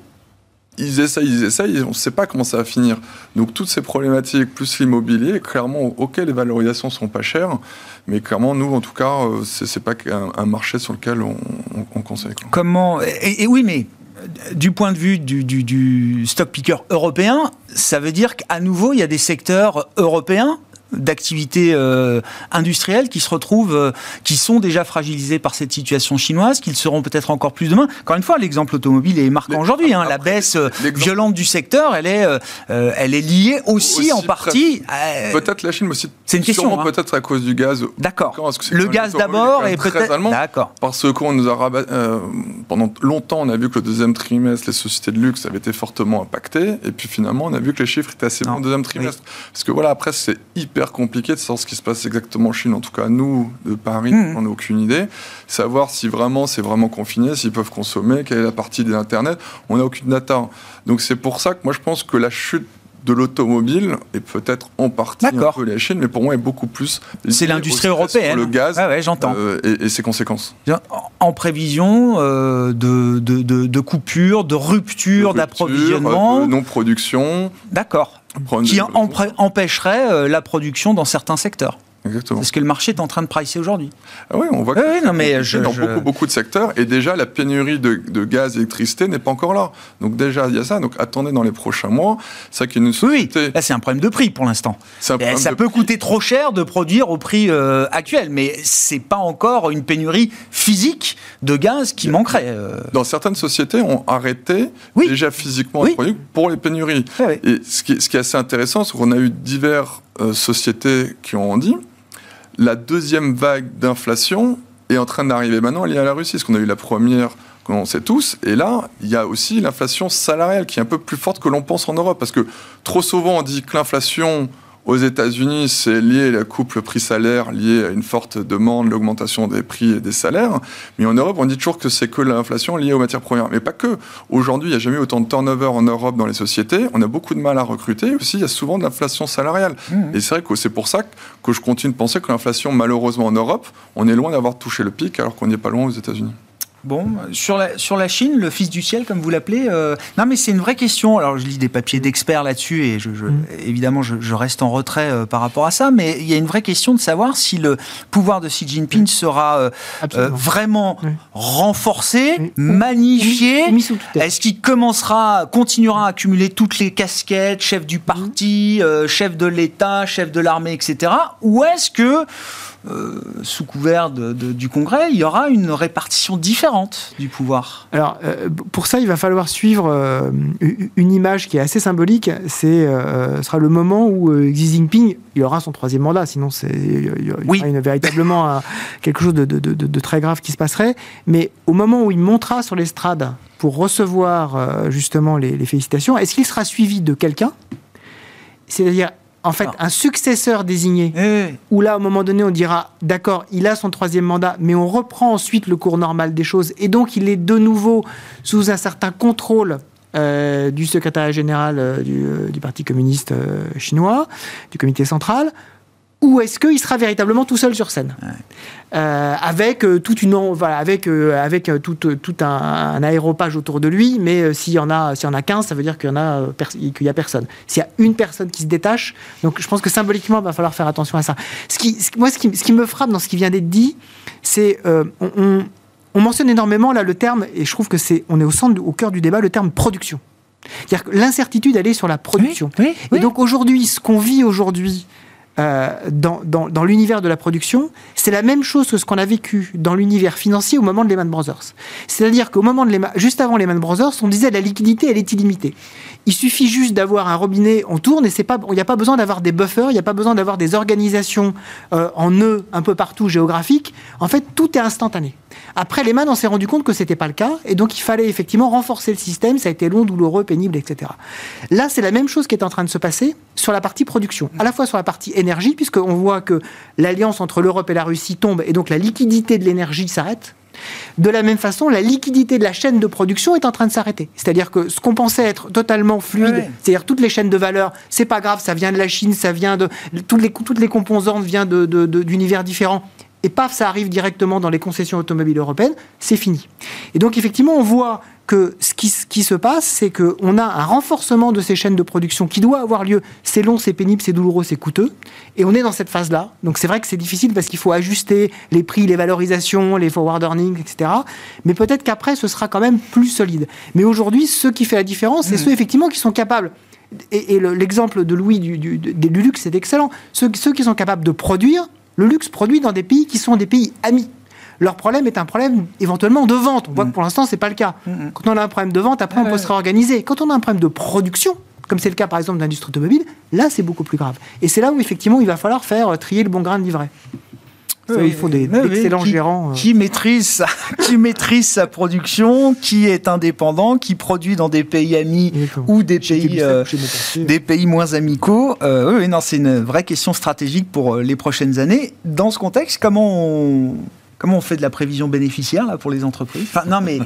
ils essayent, ils essayent, on ne sait pas comment ça va finir. Donc, toutes ces problématiques, plus l'immobilier, clairement, ok, les valorisations sont pas chères, mais clairement, nous, en tout cas, euh, c'est pas un, marché sur lequel on, on- on conseille. Comment et, oui, mais du point de vue du, du- du stock picker européen, ça veut dire qu'à nouveau, il y a des secteurs européens d'activités euh, industrielles qui se retrouvent, euh, qui sont déjà fragilisés par cette situation chinoise, qu'ils seront peut-être encore plus demain. Encore une fois, l'exemple automobile est marquant aujourd'hui. hein. la baisse euh, violente du secteur, elle est, euh, elle est liée aussi, Aussi en partie. à- Peut-être la Chine, mais aussi C'est une question, hein. peut-être à cause du gaz. D'accord. Le gaz d'abord et peut-être. D'accord. Parce qu'on nous a rabat- pendant longtemps, on a vu que le deuxième trimestre, les sociétés de luxe avaient été fortement impactées. Et puis finalement, on a vu que les chiffres étaient assez bons au deuxième trimestre. Parce que voilà, après, c'est hyper compliqué de savoir ce qui se passe exactement en Chine. En tout cas, nous, de Paris, Mhm. on n'a aucune idée. Savoir si vraiment c'est vraiment confiné, s'ils peuvent consommer, quelle est la partie de l'Internet, on n'a aucune data. Donc c'est pour ça que moi, je pense que la chute de l'automobile est peut-être en partie un peu la Chine, mais pour moi est beaucoup plus C'est l'industrie européenne. le gaz ouais, j'entends. euh, et, et ses conséquences. En- prévision euh, de, de, de, de coupure, de rupture De d'approvisionnement. de non-production, D'accord. Qui empêcherait euh, la production dans certains secteurs. Exactement. C'est ce que le marché est en train de pricer aujourd'hui. Ah oui, on voit que oui, non, mais je- dans je- beaucoup, beaucoup de secteurs, et déjà la pénurie de, de gaz et d'électricité n'est pas encore là. Donc déjà, il y a ça. Donc attendez dans les prochains mois. Ça a une Oui. Là, c'est un problème de prix pour l'instant. Ça peut coûter trop cher de produire au prix euh, actuel, mais c'est pas encore une pénurie physique de gaz qui manquerait. euh. Dans certaines sociétés, ont arrêté Oui. déjà physiquement Oui. les produits pour les pénuries. Ouais. Et ce qui, est, ce qui est assez intéressant, c'est qu'on a eu diverses euh, sociétés qui ont dit la deuxième vague d'inflation est en train d'arriver maintenant liée à la Russie. Parce qu'on a eu la première, qu'on sait tous, et là, il y a aussi l'inflation salariale qui est un peu plus forte que l'on pense en Europe. Parce que trop souvent, on dit que l'inflation aux États-Unis, c'est lié à la couple prix-salaire, lié à une forte demande, l'augmentation des prix et des salaires. Mais en Europe, on dit toujours que c'est que l'inflation liée aux matières premières. Mais pas que. Aujourd'hui, il n'y a jamais autant de turnover en Europe dans les sociétés. On a beaucoup de mal à recruter. Aussi, il y a souvent de l'inflation salariale. Et c'est vrai que c'est pour ça que je continue de penser que l'inflation, malheureusement en Europe, on est loin d'avoir touché le pic alors qu'on n'est pas loin aux États-Unis. Bon, sur la, sur la Chine, le fils du ciel, comme vous l'appelez, euh, non mais c'est une vraie question. Alors je lis des papiers d'experts là-dessus et je, je- évidemment je, je reste en retrait euh, par rapport à ça, mais il y a une vraie question de savoir si le pouvoir de Xi Jinping sera euh, vraiment Oui. renforcé, Oui. magnifié. Est-ce qu'il commencera, continuera à accumuler toutes les casquettes, chef du parti, euh, chef de l'État, chef de l'armée, etc. Ou est-ce que, euh, sous couvert de- de- du Congrès, il y aura une répartition différente du pouvoir Alors, euh, pour ça, il va falloir suivre euh, une image qui est assez symbolique. C'est, ce sera le moment où Xi Jinping, il aura son troisième mandat. Sinon, c'est, il y aura- Oui. une- véritablement un- quelque chose de, très grave qui se passerait. Mais au moment où il montera sur l'estrade pour recevoir justement les, les félicitations, est-ce qu'il sera suivi de quelqu'un? C'est-à-dire, en fait, un successeur désigné Eh, où là, à un moment donné, on dira, d'accord, il a son troisième mandat, mais on reprend ensuite le cours normal des choses, et donc il est de nouveau sous un certain contrôle euh, du secrétaire général euh, du, euh, du Parti communiste chinois, du comité central, ou est-ce qu'il sera véritablement tout seul sur scène Euh, avec euh, toute une voilà avec euh, avec tout, tout un, un aéropage autour de lui. Mais s'il y en a s'il y en a 15 ça veut dire qu'il y en a qu'il y a personne. S'il y a une personne qui se détache donc je pense que symboliquement il va falloir faire attention à ça. Ce qui ce- moi ce qui, ce qui me frappe dans ce qui vient d'être dit c'est on, on- on mentionne énormément là le terme et je trouve que c'est on est au centre au cœur du débat le terme production. C'est-à-dire que l'incertitude elle est sur la production. Oui, et donc aujourd'hui, ce qu'on vit aujourd'hui euh, dans, l'univers de la production, c'est la même chose que ce qu'on a vécu dans l'univers financier au moment de Lehman Brothers. C'est-à-dire qu'au moment de Lehman, juste avant Lehman Brothers, on disait la liquidité, elle est illimitée. Il suffit juste d'avoir un robinet, on tourne et c'est pas, il n'y a pas besoin d'avoir des buffers, il n'y a pas besoin d'avoir des organisations euh, en nœuds un peu partout géographiques. En fait, tout est instantané. Après Lehman, on s'est rendu compte que c'était pas le cas et donc il fallait effectivement renforcer le système. Ça a été long, douloureux, pénible, etc. Là, c'est la même chose qui est en train de se passer sur la partie production, à la fois sur la partie énergie, puisqu'on voit que l'alliance entre l'Europe et la Russie tombe et donc la liquidité de l'énergie s'arrête. De la même façon, la liquidité de la chaîne de production est en train de s'arrêter. C'est-à-dire que ce qu'on pensait être totalement fluide, Ouais. c'est-à-dire toutes les chaînes de valeur, c'est pas grave, ça vient de la Chine, ça vient de toutes les toutes les composantes viennent de- de- de- d'univers différents. Et paf, ça arrive directement dans les concessions automobiles européennes, c'est fini. Et donc effectivement, on voit que ce qui, ce qui se passe, c'est qu'on a un renforcement de ces chaînes de production qui doit avoir lieu. C'est long, c'est pénible, c'est douloureux, c'est coûteux. Et on est dans cette phase-là. Donc c'est vrai que c'est difficile parce qu'il faut ajuster les prix, les valorisations, les forward earnings, etc. Mais peut-être qu'après, ce sera quand même plus solide. Mais aujourd'hui, ce qui fait la différence, c'est ceux effectivement qui sont capables et, et le- l'exemple de Louis du, du, du luxe est excellent. Ceux, ceux qui sont capables de produire, le luxe produit dans des pays qui sont des pays amis. Leur problème est un problème éventuellement de vente. On voit que pour l'instant, c'est pas le cas. Quand on a un problème de vente, après, on peut se réorganiser. Quand on a un problème de production, comme c'est le cas par exemple de l'industrie automobile, là, c'est beaucoup plus grave. Et c'est là où effectivement, il va falloir faire euh, trier le bon grain de livret. Ça, il faut des Oui, oui, d'excellents qui- gérants. euh. Qui maîtrise, sa, qui maîtrise sa production, qui est indépendant, qui produit dans des pays amis Exactement. ou des pays, euh, des pays moins amicaux. Euh, oui, oui, non, c'est une vraie question stratégique pour les prochaines années. Dans ce contexte, comment on, comment on fait de la prévision bénéficiaire là, pour les entreprises? Enfin, Non, mais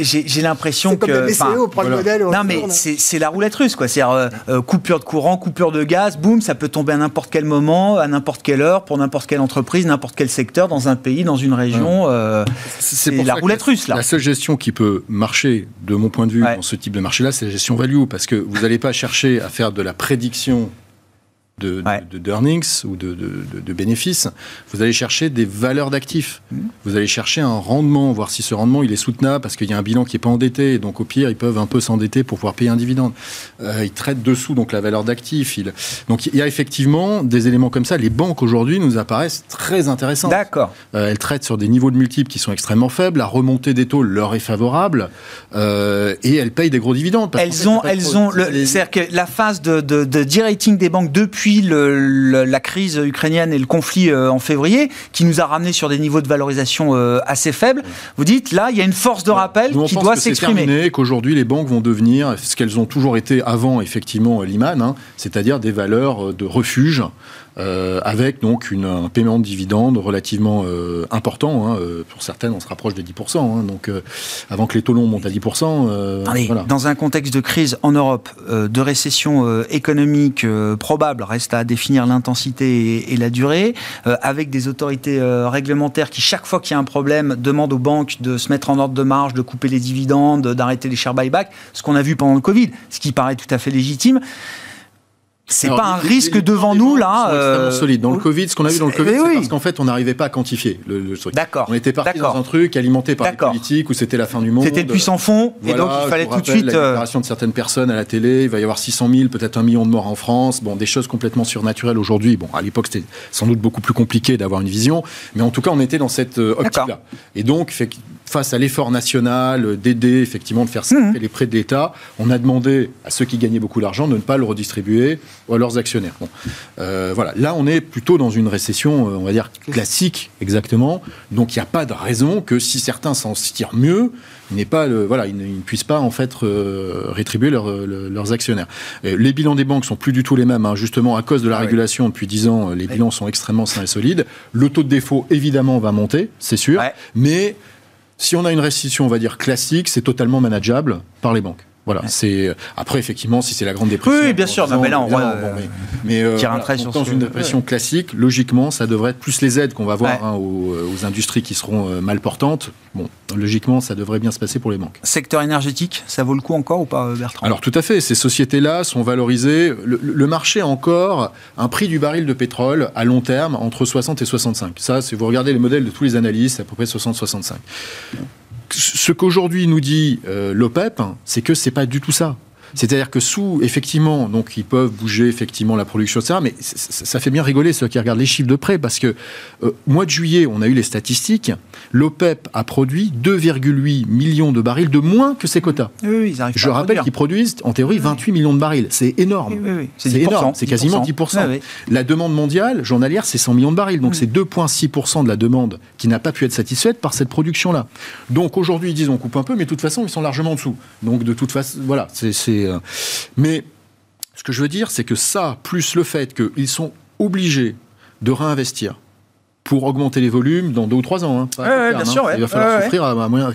j'ai l'impression C'est comme que. on prend le modèle. on non, mais c'est la roulette russe, quoi. C'est-à-dire euh, euh, coupure de courant, coupure de gaz, boum, ça peut tomber à n'importe quel moment, à n'importe quelle heure, pour n'importe quelle entreprise, n'importe quel secteur, dans un pays, dans une région. euh, c'est la roulette russe, là. La seule gestion qui peut marcher, de mon point de vue, Ouais. dans ce type de marché-là, c'est la gestion value, parce que vous n'allez pas chercher à faire de la prédiction de, d'earnings ou de, de, bénéfices, vous allez chercher des valeurs d'actifs. Mmh. Vous allez chercher un rendement, voir si ce rendement il est soutenable parce qu'il y a un bilan qui n'est pas endetté. Et donc au pire, ils peuvent un peu s'endetter pour pouvoir payer un dividende. Euh, ils traitent dessous donc la valeur d'actifs. Donc il y a effectivement des éléments comme ça. Les banques aujourd'hui nous apparaissent très intéressantes. D'accord. Euh, elles traitent sur des niveaux de multiples qui sont extrêmement faibles. La remontée des taux leur est favorable euh, et elles payent des gros dividendes. elles ont, elles ont, c'est-à-dire que la phase de, de, de des banques depuis le, la crise ukrainienne et le conflit euh, en février, qui nous a ramené sur des niveaux de valorisation euh, assez faibles, vous dites là, il y a une force de rappel qui doit s'exprimer. Qu'aujourd'hui, les banques vont devenir ce qu'elles ont toujours été avant, effectivement, Lehman, hein, c'est-à-dire des valeurs de refuge euh, avec donc une, un paiement de dividendes relativement euh, important. Hein, euh, pour certaines, on se rapproche des 10%. Hein, donc, avant que les taux longs montent à 10%. Allez, Dans un contexte de crise en Europe, de récession économique probable, reste à définir l'intensité et, la durée, avec des autorités réglementaires qui, chaque fois qu'il y a un problème, demandent aux banques de se mettre en ordre de marge, de couper les dividendes, d'arrêter les share buyback, ce qu'on a vu pendant le Covid, ce qui paraît tout à fait légitime. C'est pas un risque devant nous là. Euh... solide. Dans le Covid, ce qu'on a vu dans le Covid, c'est parce qu'en fait, on n'arrivait pas à quantifier le, truc. D'accord. On était parti dans un truc alimenté par les politiques où c'était la fin du monde. C'était le puissant fond, et donc il fallait tout de suite. La euh, déclaration de certaines personnes à la télé, il va y avoir 600 000, peut-être un million de morts en France. Bon, des choses complètement surnaturelles aujourd'hui. Bon, à l'époque, c'était sans doute beaucoup plus compliqué d'avoir une vision, mais en tout cas, on était dans cette euh, optique-là. Et donc, face à l'effort national d'aider effectivement de faire mmh. les prêts de l'État, on a demandé à ceux qui gagnaient beaucoup d'argent de ne pas le redistribuer à leurs actionnaires. Bon. Euh, voilà, là on est plutôt dans une récession, euh, on va dire classique exactement. Donc il n'y a pas de raison que si certains s'en tirent mieux, ils, pas le, voilà, ils, ne, puissent pas en fait euh, rétribuer leurs actionnaires. les bilans des banques sont plus du tout les mêmes, hein. justement à cause de la ah régulation depuis 10 ans. Les bilans sont extrêmement sains et solides. Le taux de défaut évidemment va monter, c'est sûr, mais si on a une restitution, on va dire classique, c'est totalement manageable par les banques. Voilà, c'est après effectivement si c'est la grande dépression. Oui, bien sûr, mais là on voit. mais, euh, dans une dépression classique, logiquement, ça devrait être plus les aides qu'on va voir hein, aux, industries qui seront euh, mal portantes. Bon, logiquement, ça devrait bien se passer pour les banques. Secteur énergétique, ça vaut le coup encore ou pas, Bertrand? Alors tout à fait, ces sociétés-là sont valorisées. Le, marché a encore un prix du baril de pétrole à long terme entre 60 et 65. Ça, si vous regardez les modèles de tous les analystes, c'est à peu près 60-65 ce qu'aujourd'hui nous dit euh, l'OPEP, c'est que c'est pas du tout ça. C'est-à-dire que sous, effectivement, donc ils peuvent bouger effectivement la production, etc. Mais ça fait bien rigoler ceux qui regardent les chiffres de près, parce que euh, mois de juillet, on a eu les statistiques. L'OPEP a produit 2,8 millions de barils de moins que ses quotas. Oui, ils Je rappelle qu'ils produisent en théorie 28 millions de barils. C'est énorme. Oui, c'est énorme. C'est quasiment 10%. La demande mondiale journalière, c'est 100 millions de barils. Donc c'est 2,6% de la demande qui n'a pas pu être satisfaite par cette production-là. Donc aujourd'hui, ils disent on coupe un peu, mais de toute façon, ils sont largement en dessous. Donc de toute façon, voilà, c'est euh, mais ce que je veux dire, c'est que ça, plus le fait qu'ils sont obligés de réinvestir pour augmenter les volumes dans deux ou trois ans. Hein, bien sûr, Il va falloir souffrir à, moyen.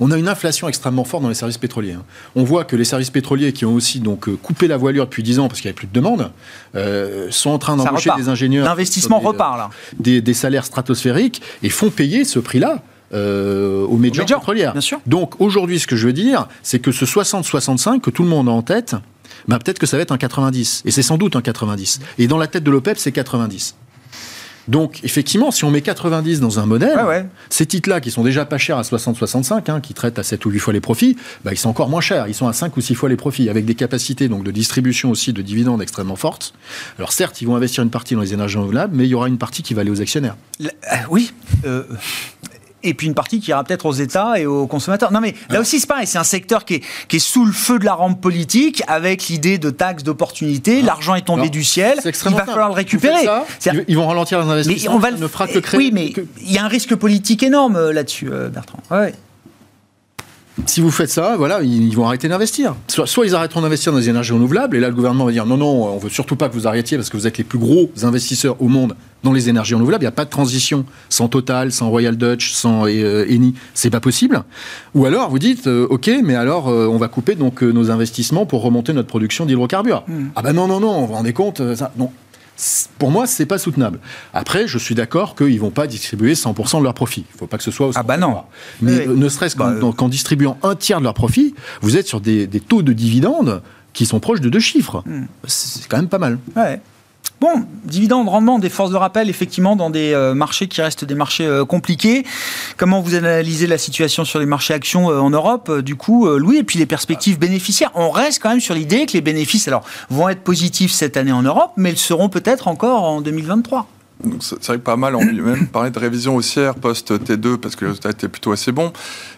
On a une inflation extrêmement forte dans les services pétroliers. Hein. On voit que les services pétroliers qui ont aussi donc euh, coupé la voilure depuis dix ans parce qu'il n'y avait plus de demande, euh, sont en train d'embaucher des ingénieurs. L'investissement repart là. Des, salaires stratosphériques et font payer ce prix-là euh, aux majors, pétrolières. Bien sûr. Donc aujourd'hui, ce que je veux dire, c'est que ce 60-65 que tout le monde a en tête, bah, peut-être que ça va être un 90. Et c'est sans doute un 90. Et dans la tête de l'OPEP, c'est 90. Donc, effectivement, si on met 90 dans un modèle, ces titres-là, qui sont déjà pas chers à 60-65, hein, qui traitent à 7 ou 8 fois les profits, bah, ils sont encore moins chers. Ils sont à 5 ou 6 fois les profits, avec des capacités donc, de distribution aussi de dividendes extrêmement fortes. Alors, certes, ils vont investir une partie dans les énergies renouvelables, mais il y aura une partie qui va aller aux actionnaires. Euh, oui. Euh, et puis une partie qui ira peut-être aux États et aux consommateurs. Non mais là aussi c'est pareil, c'est un secteur qui est, qui est sous le feu de la rampe politique avec l'idée de taxes d'opportunité, l'argent est tombé du ciel, il va falloir le récupérer. ils vont ralentir les investissements, mais on va ne fera que créer... Oui mais il y a un risque politique énorme euh, là-dessus euh, Bertrand. Ouais si vous faites ça, voilà, ils, vont arrêter d'investir. Soit, ils arrêteront d'investir dans les énergies renouvelables, et là, le gouvernement va dire non, non, on veut surtout pas que vous arrêtiez parce que vous êtes les plus gros investisseurs au monde dans les énergies renouvelables. Il n'y a pas de transition sans Total, sans Royal Dutch, sans euh, Eni. C'est pas possible. Ou alors, vous dites, euh, OK, mais alors, euh, on va couper donc nos investissements pour remonter notre production d'hydrocarbures. Hmm. Ah ben non, non, non, on vous rendez compte ça, Non, pour moi, c'est pas soutenable. Après, je suis d'accord qu'ils vont pas distribuer 100% de leur profit. Il faut pas que ce soit. Ah bah non. Mais ne serait-ce bah, qu'en distribuant un tiers de leur profit, vous êtes sur des, taux de dividendes qui sont proches de deux chiffres. Hmm. C'est quand même pas mal. Ouais. Bon, dividende, rendement, des forces de rappel, effectivement, dans des euh, marchés qui restent des marchés euh, compliqués. Comment vous analysez la situation sur les marchés actions euh, en Europe, du coup, Louis, et puis les perspectives bénéficiaires? On reste quand même sur l'idée que les bénéfices, vont être positifs cette année en Europe, mais ils seront peut-être encore en 2023. C'est vrai que pas mal en lui-même parlait de révision haussière post-T2 parce que le résultat était plutôt assez bon.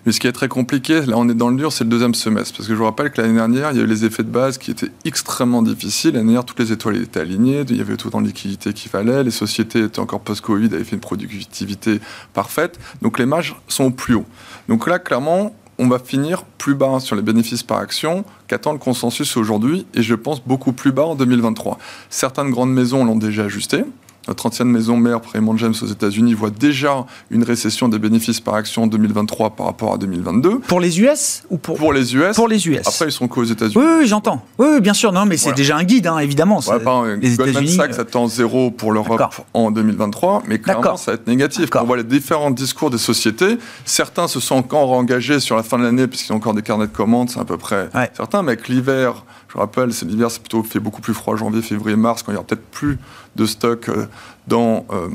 Mais ce qui est très compliqué, là on est dans le dur, c'est le deuxième semestre. Parce que je vous rappelle que l'année dernière, il y a eu les effets de base qui étaient extrêmement difficiles. L'année dernière, toutes les étoiles étaient alignées, il y avait tout en liquidité qu'il fallait, les sociétés étaient encore post-Covid, avaient fait une productivité parfaite. Donc les marges sont plus hauts. Donc là, clairement, on va finir plus bas sur les bénéfices par action qu'attend le consensus aujourd'hui, et je pense beaucoup plus bas en 2023. Certaines grandes maisons l'ont déjà ajusté. Notre ancienne maison mère, Raymond James aux États-Unis, voit déjà une récession des bénéfices par action en 2023 par rapport à 2022. Pour les US ou pour Pour les US. Pour les US. Après, ils sont qu'aux États-Unis. Oui, oui j'entends. Oui, bien sûr. Non, mais c'est déjà un guide, hein, évidemment. Ouais, pas, les Goldman Sachs euh, attend zéro pour l'Europe en 2023, mais clairement, ça va être négatif. On voit les différents discours des sociétés, certains se sont encore engagés sur la fin de l'année, puisqu'ils ont encore des carnets de commandes, c'est à peu près certains, mais avec l'hiver je rappelle, c'est l'hiver, c'est plutôt fait beaucoup plus froid janvier, février, mars, quand il y aura peut-être plus de stock euh, dans, euh,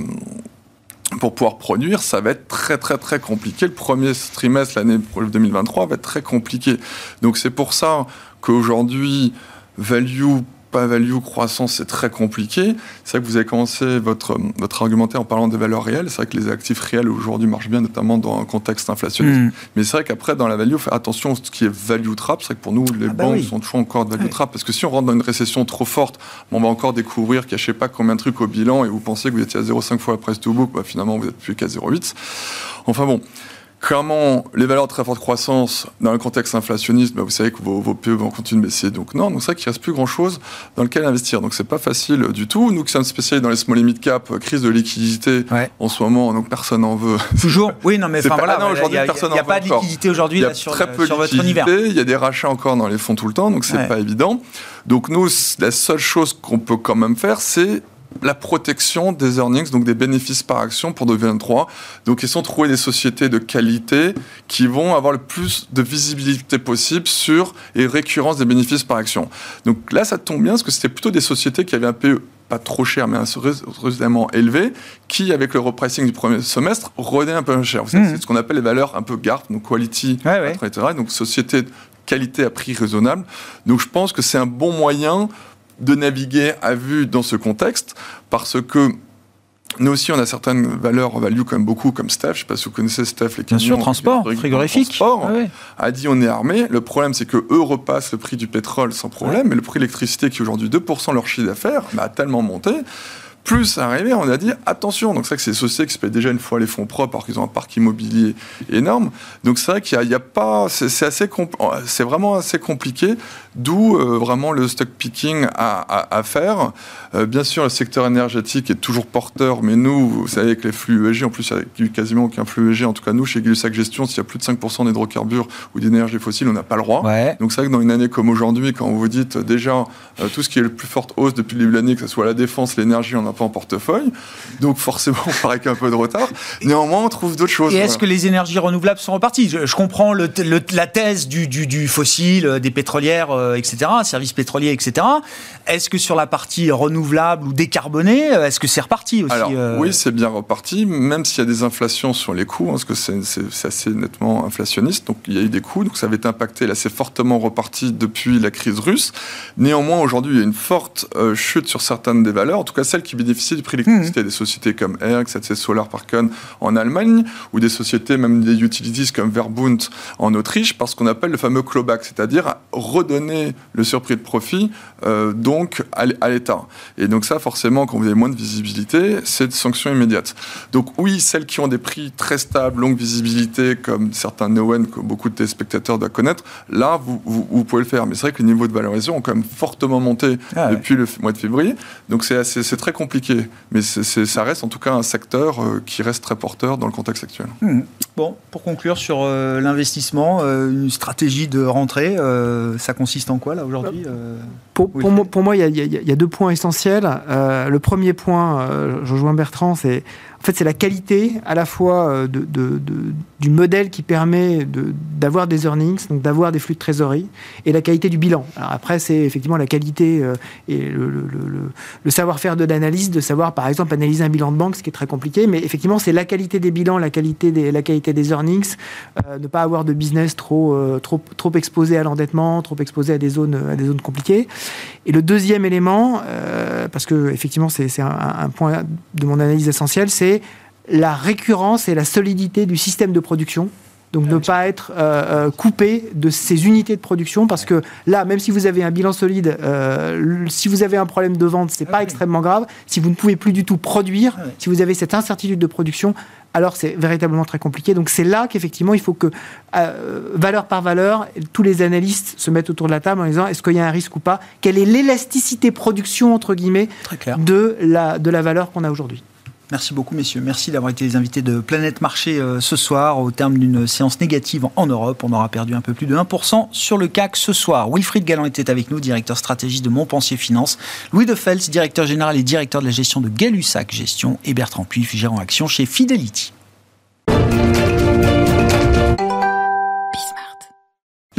pour pouvoir produire, ça va être très très très compliqué. Le premier trimestre, l'année 2023, va être très compliqué. Donc c'est pour ça qu'aujourd'hui, value pas value, croissance, c'est très compliqué. C'est vrai que vous avez commencé votre, votre argumentaire en parlant des valeurs réelles. C'est vrai que les actifs réels aujourd'hui marchent bien, notamment dans un contexte inflationniste. Mm. Mais c'est vrai qu'après, dans la value, faire attention à ce qui est value trap. C'est vrai que pour nous, les ah bah banques sont toujours encore de value trap. Parce que si on rentre dans une récession trop forte, on va encore découvrir qu'il y a je sais pas combien de trucs au bilan et vous pensez que vous étiez à 0,5 fois la price to book, bah, finalement vous n'êtes plus qu'à 0,8. Enfin bon, Clairement, les valeurs de très forte croissance, dans le contexte inflationniste, bah, vous savez que vos, vos PE vont continuer de baisser. Donc non, donc c'est vrai qu'il ne reste plus grand-chose dans lequel investir. Donc c'est pas facile du tout. Nous qui sommes spécialisés dans les small mid cap, euh, crise de liquidité en ce moment, donc personne n'en veut. Toujours Oui, non, mais enfin voilà, il n'y a, a, pas de liquidité aujourd'hui sur, très peu sur votre univers. Il y a des rachats encore dans les fonds tout le temps, donc c'est pas évident. Donc nous, la seule chose qu'on peut quand même faire, c'est la protection des earnings, donc des bénéfices par action pour 2023. Donc, ils sont trouver des sociétés de qualité qui vont avoir le plus de visibilité possible sur les récurrences des bénéfices par action. Donc là, ça tombe bien parce que c'était plutôt des sociétés qui avaient un PE pas trop cher, mais raisonnablement élevé, qui, avec le repricing du premier semestre, renaît un peu cher. C'est mmh. ce qu'on appelle les valeurs un peu GARP, donc quality, etc. Donc, société de qualité à prix raisonnable. Donc, je pense que c'est un bon moyen de naviguer à vue dans ce contexte, parce que nous aussi, on a certaines valeurs value même beaucoup, comme Steph. Je ne sais pas si vous connaissez Steph, les camions. Bien sûr, transport, frigorifique. Transport, a dit on est armé. Le problème, c'est que eux repassent le prix du pétrole sans problème, mais le prix de l'électricité, qui est aujourd'hui 2% de leur chiffre d'affaires, bah, a tellement monté plus arrivé, on a dit attention. Donc c'est vrai que c'est des sociétés qui se payent déjà une fois les fonds propres alors qu'ils ont un parc immobilier énorme. Donc c'est vrai qu'il n'y a, pas, c'est assez, c'est vraiment assez compliqué. D'où euh, vraiment le stock picking à, à, faire. Euh, bien sûr, le secteur énergétique est toujours porteur, mais nous, vous savez que les flux ESG, en plus, il n'y a quasiment aucun flux ESG. En tout cas, nous, chez Gay-Lussac Gestion, s'il y a plus de 5% d'hydrocarbures ou d'énergie fossile, on n'a pas le droit. Donc c'est vrai que dans une année comme aujourd'hui, quand vous dites déjà euh, tout ce qui est le plus forte hausse depuis le début de l'année, que ce soit la défense, l'énergie, on en portefeuille. Donc forcément, on paraît qu'un peu de retard. Néanmoins, on trouve d'autres choses. Et est-ce que les énergies renouvelables sont reparties? Je, comprends le, la thèse du, du, du fossile, des pétrolières euh, etc., services pétroliers, etc. Est-ce que sur la partie renouvelable ou décarbonée, euh, est-ce que c'est reparti aussi Alors, euh oui, c'est bien reparti, même s'il y a des inflations sur les coûts, hein, parce que c'est assez nettement inflationniste, donc il y a eu des coûts, donc ça avait été impacté, là c'est fortement reparti depuis la crise russe. Néanmoins, aujourd'hui, il y a une forte chute sur certaines des valeurs, en tout cas celles qui bénéficient du prix de l'électricité, mmh. des sociétés comme ERG, SC Solar Parken en Allemagne, ou des sociétés, même des utilities comme Verbund en Autriche, parce qu'on appelle le fameux clawback, c'est-à-dire redonner le surpris de profit euh, donc à l'État. Et donc ça, forcément, quand vous avez moins de visibilité, c'est de sanctions immédiates. Donc oui, celles qui ont des prix très stables, longue visibilité, comme certains Neoen que beaucoup de téléspectateurs doivent connaître, là, vous, vous, pouvez le faire. Mais c'est vrai que les niveaux de valorisation ont quand même fortement monté ah depuis le mois de février. Donc c'est très compliqué. Mais ça reste en tout cas un secteur euh, qui reste très porteur dans le contexte actuel. Mmh. Bon, pour conclure sur euh, l'investissement, une stratégie de rentrée, ça consiste en quoi là aujourd'hui euh, pour, pour, moi, il y, a deux points essentiels. Euh, le premier point, euh, je rejoins Bertrand, c'est En fait, c'est la qualité à la fois euh, du modèle qui permet d'avoir des earnings, donc d'avoir des flux de trésorerie, et la qualité du bilan. Alors après, c'est effectivement la qualité euh, et le, savoir-faire de l'analyse, de savoir par exemple analyser un bilan de banque, ce qui est très compliqué, mais effectivement, c'est la qualité des bilans, la qualité des, la qualité des earnings, euh, ne pas avoir de business trop, trop exposé à l'endettement, trop exposé à des zones, à des zones compliquées. Et le deuxième élément, parce que effectivement, c'est un, un point de mon analyse essentielle, c'est la récurrence et la solidité du système de production. Donc ne pas être euh, euh, coupé de ces unités de production parce que là, même si vous avez un bilan solide, euh, si vous avez un problème de vente, c'est n'est pas extrêmement grave. Si vous ne pouvez plus du tout produire, si vous avez cette incertitude de production, alors c'est véritablement très compliqué. Donc c'est là qu'effectivement il faut que valeur par valeur, tous les analystes se mettent autour de la table en disant est-ce qu'il y a un risque ou pas? Quelle est l'élasticité production entre guillemets de la de la valeur qu'on a aujourd'hui? Merci beaucoup, messieurs. Merci d'avoir été les invités de Planète Marché euh, ce soir. Au terme d'une séance négative en Europe, on aura perdu un peu plus de 1% sur le CAC ce soir. Wilfried Galland était avec nous, directeur stratégiste de Montpensier Finance. Louis de Fels, directeur général et directeur de la gestion de Galusac Gestion. Et Bertrand Puif, gérant action chez Fidelity.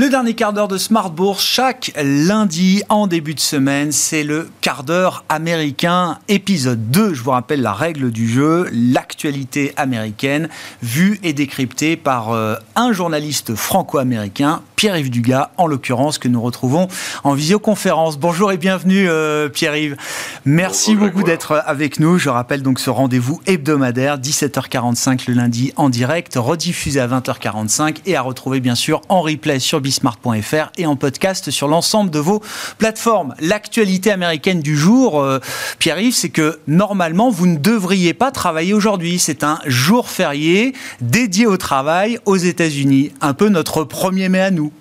Le dernier quart d'heure de Smart Bourse, chaque lundi en début de semaine, c'est le quart d'heure américain, épisode 2. Je vous rappelle la règle du jeu, l'actualité américaine, vue et décryptée par euh, un journaliste franco-américain, Pierre-Yves Dugas, en l'occurrence, que nous retrouvons en visioconférence. Bonjour et bienvenue euh, Pierre-Yves. Merci beaucoup d'être avec nous. Je rappelle donc ce rendez-vous hebdomadaire, 17h45 le lundi en direct, rediffusé à 20h45 et à retrouver bien sûr en replay sur bismart.fr et en podcast sur l'ensemble de vos plateformes. L'actualité américaine du jour, euh, Pierre-Yves, c'est que normalement, vous ne devriez pas travailler aujourd'hui. C'est un jour férié dédié au travail aux États-Unis. Un peu notre 1er mai à nous.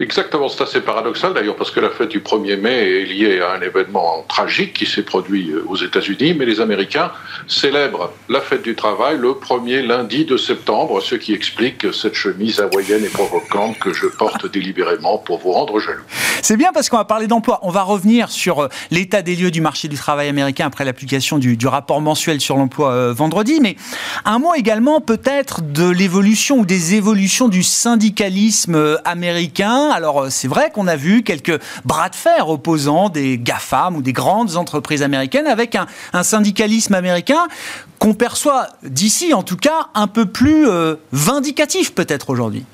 Exactement, c'est assez paradoxal d'ailleurs parce que la fête du 1er mai est liée à un événement tragique qui s'est produit euh, aux États-Unis, mais les Américains célèbrent la fête du travail le premier lundi de septembre, ce qui explique cette chemise hawaïenne et provocante que je porte délibérément pour vous rendre jaloux. C'est bien parce qu'on va parler d'emploi. On va revenir sur euh, l'état des lieux du marché du travail américain après l'application du, rapport mensuel sur l'emploi euh, vendredi, mais un mot également peut-être de l'évolution ou des évolutions du syndicalisme américain alors euh, c'est vrai qu'on a vu quelques bras de fer opposant des GAFAM ou des grandes entreprises américaines avec un, syndicalisme américain qu'on perçoit d'ici en tout cas un peu plus euh, vindicatif peut-être aujourd'hui.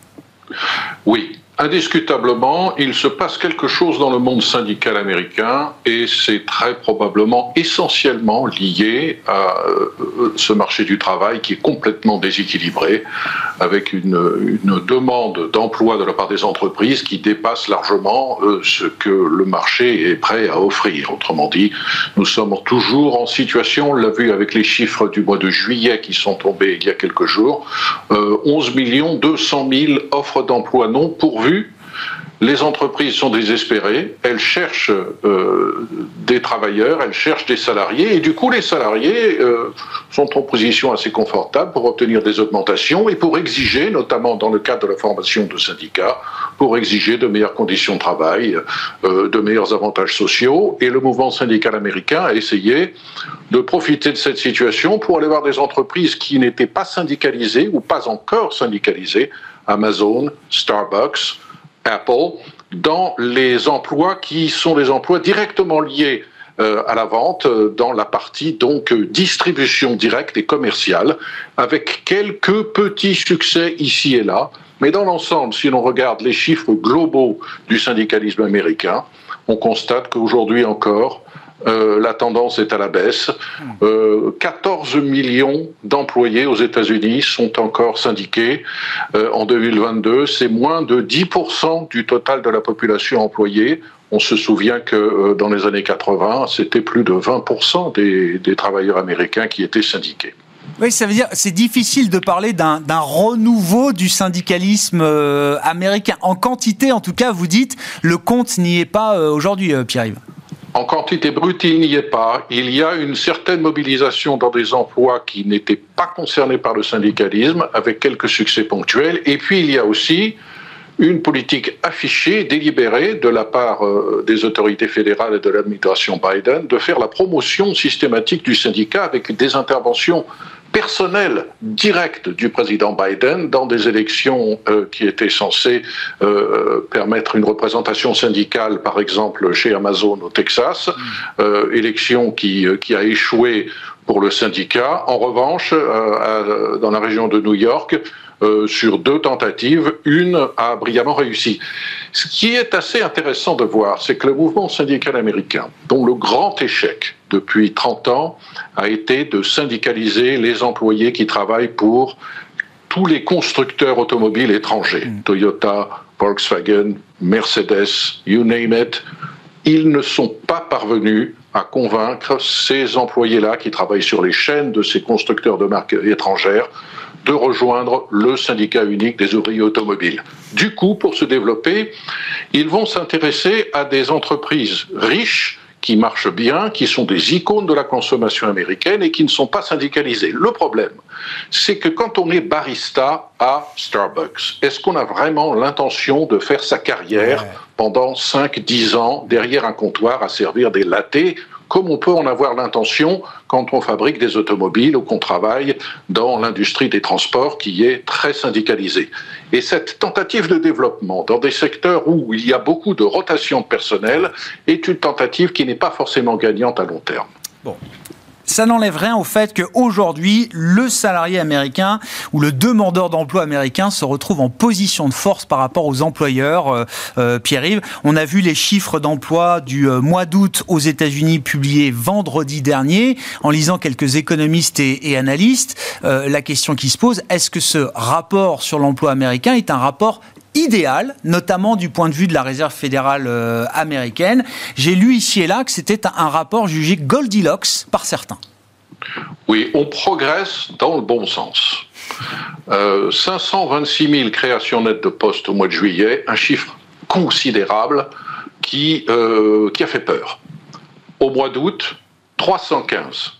Oui, Indiscutablement, il se passe quelque chose dans le monde syndical américain et c'est très probablement essentiellement lié à euh, ce marché du travail qui est complètement déséquilibré avec une, demande d'emploi de la part des entreprises qui dépasse largement euh, ce que le marché est prêt à offrir. Autrement dit, nous sommes toujours en situation, on l'a vu avec les chiffres du mois de juillet qui sont tombés il y a quelques jours, 11 millions 200 000 offres d'emploi non pourvues les entreprises sont désespérées, elles cherchent euh, des travailleurs, elles cherchent des salariés, et du coup les salariés euh, sont en position assez confortable pour obtenir des augmentations et pour exiger, notamment dans le cadre de la formation de syndicats, pour exiger de meilleures conditions de travail, euh, de meilleurs avantages sociaux. Et le mouvement syndical américain a essayé de profiter de cette situation pour aller voir des entreprises qui n'étaient pas syndicalisées ou pas encore syndicalisées Amazon, Starbucks, Apple, dans les emplois qui sont des emplois directement liés euh, à la vente euh, dans la partie donc distribution directe et commerciale, avec quelques petits succès ici et là. Mais dans l'ensemble, si l'on regarde les chiffres globaux du syndicalisme américain, on constate qu'aujourd'hui encore, euh, la tendance est à la baisse. 14 euh, millions d'employés aux États-Unis sont encore syndiqués. Euh, en 2022, c'est moins de 10% du total de la population employée. On se souvient que dans les années 80, c'était plus de 20% des, des travailleurs américains qui étaient syndiqués. Oui, ça veut dire c'est difficile de parler d'un renouveau du syndicalisme américain. En quantité, en tout cas, vous dites, le compte n'y est pas aujourd'hui, Pierre-Yves. En quantité brute, il n'y est pas. Il y a une certaine mobilisation dans des emplois qui n'étaient pas concernés par le syndicalisme, avec quelques succès ponctuels. Et puis, il y a aussi une politique affichée, délibérée de la part euh, des autorités fédérales et de l'administration Biden de faire la promotion systématique du syndicat avec des interventions personnel direct du président Biden dans des élections euh, qui étaient censées euh, permettre une représentation syndicale, par exemple chez Amazon au Texas, euh, élection qui, qui a échoué pour le syndicat. En revanche, dans la région de New York, sur deux tentatives, une a brillamment réussi. Ce qui est assez intéressant de voir, c'est que le mouvement syndical américain, dont le grand échec depuis 30 ans a été de syndicaliser les employés qui travaillent pour tous les constructeurs automobiles étrangers, mm. Toyota, Volkswagen, Mercedes, you name it, ils ne sont pas parvenus à convaincre ces employés-là qui travaillent sur les chaînes de ces constructeurs de marques étrangères de rejoindre le syndicat unique des ouvriers automobiles. Du coup, pour se développer, ils vont s'intéresser à des entreprises riches qui marchent bien, qui sont des icônes de la consommation américaine et qui ne sont pas syndicalisés. Le problème, c'est que quand on est barista à Starbucks, est-ce qu'on a vraiment l'intention de faire sa carrière pendant 5-10 ans derrière un comptoir à servir des lattés comme on peut en avoir l'intention quand on fabrique des automobiles ou qu'on travaille dans l'industrie des transports qui est très syndicalisée. Et cette tentative de développement dans des secteurs où il y a beaucoup de rotation de personnel est une tentative qui n'est pas forcément gagnante à long terme. Ça n'enlève rien au fait qu'aujourd'hui, le salarié américain ou le demandeur d'emploi américain se retrouve en position de force par rapport aux employeurs. Euh, euh, Pierre-Yves, on a vu les chiffres d'emploi du euh, mois d'août aux États-Unis publiés vendredi dernier. En lisant quelques économistes et, et analystes, la question qui se pose, est-ce que ce rapport sur l'emploi américain est un rapport idéal, notamment du point de vue de la réserve fédérale euh, américaine. J'ai lu ici et là que c'était un rapport jugé Goldilocks par certains. Oui, on progresse dans le bon sens. 526 euh, 000 créations nettes de postes au mois de juillet, un chiffre considérable qui, euh, qui a fait peur. Au mois d'août, 315.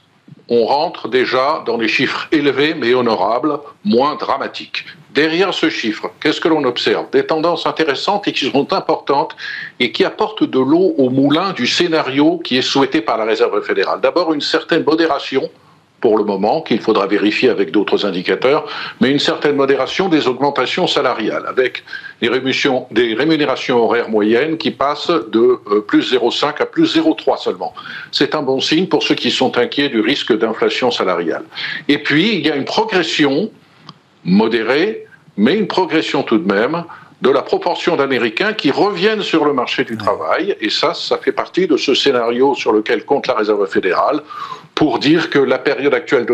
On rentre déjà dans les chiffres élevés mais honorables, moins dramatiques. Derrière ce chiffre, qu'est-ce que l'on observe? Des tendances intéressantes et qui sont importantes et qui apportent de l'eau au moulin du scénario qui est souhaité par la Réserve fédérale. D'abord, une certaine modération pour le moment, qu'il faudra vérifier avec d'autres indicateurs, mais une certaine modération des augmentations salariales, avec des rémunérations, des rémunérations horaires moyennes qui passent de euh, plus 0,5 à plus 0,3 seulement. C'est un bon signe pour ceux qui sont inquiets du risque d'inflation salariale. Et puis, il y a une progression modérée, mais une progression tout de même de la proportion d'Américains qui reviennent sur le marché du travail. Et ça, ça fait partie de ce scénario sur lequel compte la Réserve fédérale pour dire que la période actuelle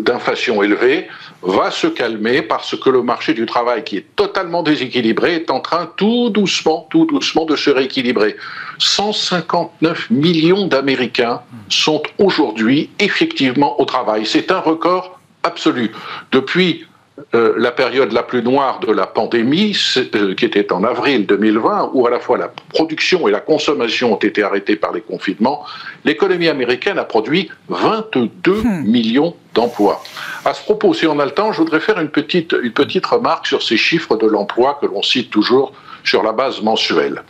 d'inflation élevée va se calmer parce que le marché du travail, qui est totalement déséquilibré, est en train tout doucement, tout doucement de se rééquilibrer. 159 millions d'Américains sont aujourd'hui effectivement au travail. C'est un record absolu. Depuis euh, la période la plus noire de la pandémie, euh, qui était en avril 2020, où à la fois la production et la consommation ont été arrêtées par les confinements, l'économie américaine a produit 22 hmm. millions d'emplois. À ce propos, si on a le temps, je voudrais faire une petite, une petite remarque sur ces chiffres de l'emploi que l'on cite toujours sur la base mensuelle.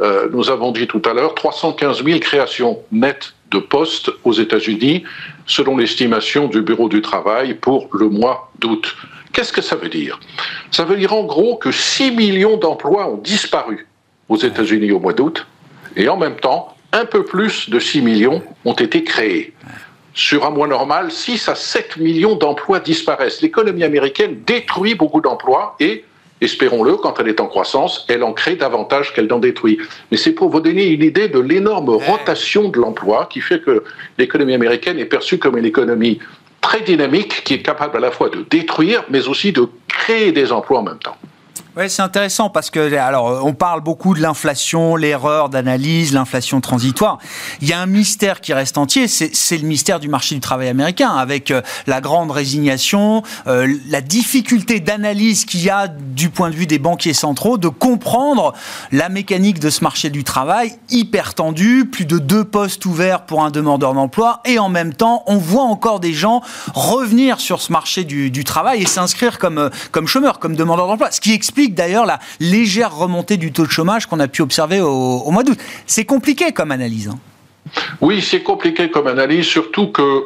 Euh, nous avons dit tout à l'heure 315 000 créations nettes de postes aux États-Unis, selon l'estimation du Bureau du travail pour le mois d'août. Qu'est-ce que ça veut dire? Ça veut dire en gros que 6 millions d'emplois ont disparu aux États-Unis au mois d'août, et en même temps, un peu plus de 6 millions ont été créés. Sur un mois normal, 6 à 7 millions d'emplois disparaissent. L'économie américaine détruit beaucoup d'emplois et, espérons-le, quand elle est en croissance, elle en crée davantage qu'elle n'en détruit. Mais c'est pour vous donner une idée de l'énorme rotation de l'emploi qui fait que l'économie américaine est perçue comme une économie très dynamique qui est capable à la fois de détruire, mais aussi de créer des emplois en même temps. Oui, c'est intéressant parce que alors on parle beaucoup de l'inflation, l'erreur d'analyse, l'inflation transitoire. Il y a un mystère qui reste entier, c'est le mystère du marché du travail américain, avec euh, la grande résignation, euh, la difficulté d'analyse qu'il y a du point de vue des banquiers centraux de comprendre la mécanique de ce marché du travail hyper tendu, plus de deux postes ouverts pour un demandeur d'emploi, et en même temps, on voit encore des gens revenir sur ce marché du, travail et s'inscrire comme euh, comme chômeurs, comme demandeurs d'emploi, ce qui explique d'ailleurs la légère remontée du taux de chômage qu'on a pu observer au, mois d'août. C'est compliqué comme analyse. Hein. Oui, c'est compliqué comme analyse, surtout que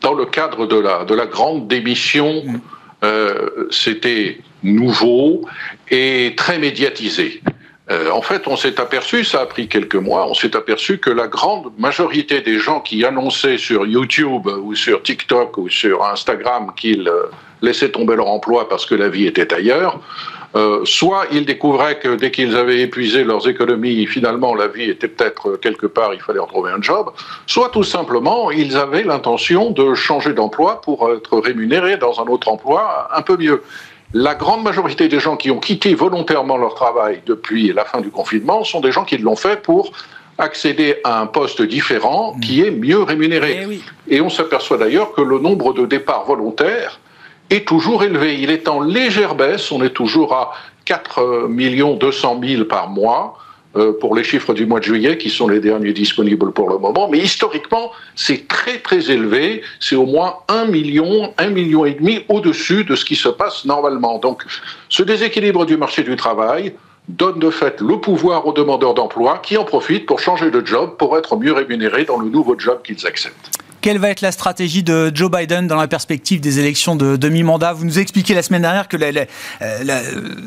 dans le cadre de la, de la grande démission, mm. euh, c'était nouveau et très médiatisé. Euh, en fait, on s'est aperçu, ça a pris quelques mois, on s'est aperçu que la grande majorité des gens qui annonçaient sur YouTube ou sur TikTok ou sur Instagram qu'ils euh, laissaient tomber leur emploi parce que la vie était ailleurs, euh, soit ils découvraient que dès qu'ils avaient épuisé leurs économies, finalement la vie était peut-être quelque part, il fallait retrouver un job, soit tout simplement ils avaient l'intention de changer d'emploi pour être rémunérés dans un autre emploi un peu mieux. La grande majorité des gens qui ont quitté volontairement leur travail depuis la fin du confinement sont des gens qui l'ont fait pour accéder à un poste différent qui est mieux rémunéré. Eh Et on s'aperçoit d'ailleurs que le nombre de départs volontaires est toujours élevé. Il est en légère baisse, on est toujours à 4 200 000 par mois. Euh, pour les chiffres du mois de juillet, qui sont les derniers disponibles pour le moment. Mais historiquement, c'est très très élevé. C'est au moins un million, un million et demi au-dessus de ce qui se passe normalement. Donc, ce déséquilibre du marché du travail donne de fait le pouvoir aux demandeurs d'emploi qui en profitent pour changer de job, pour être mieux rémunérés dans le nouveau job qu'ils acceptent. Quelle va être la stratégie de Joe Biden dans la perspective des élections de demi-mandat? Vous nous expliquez la semaine dernière que euh,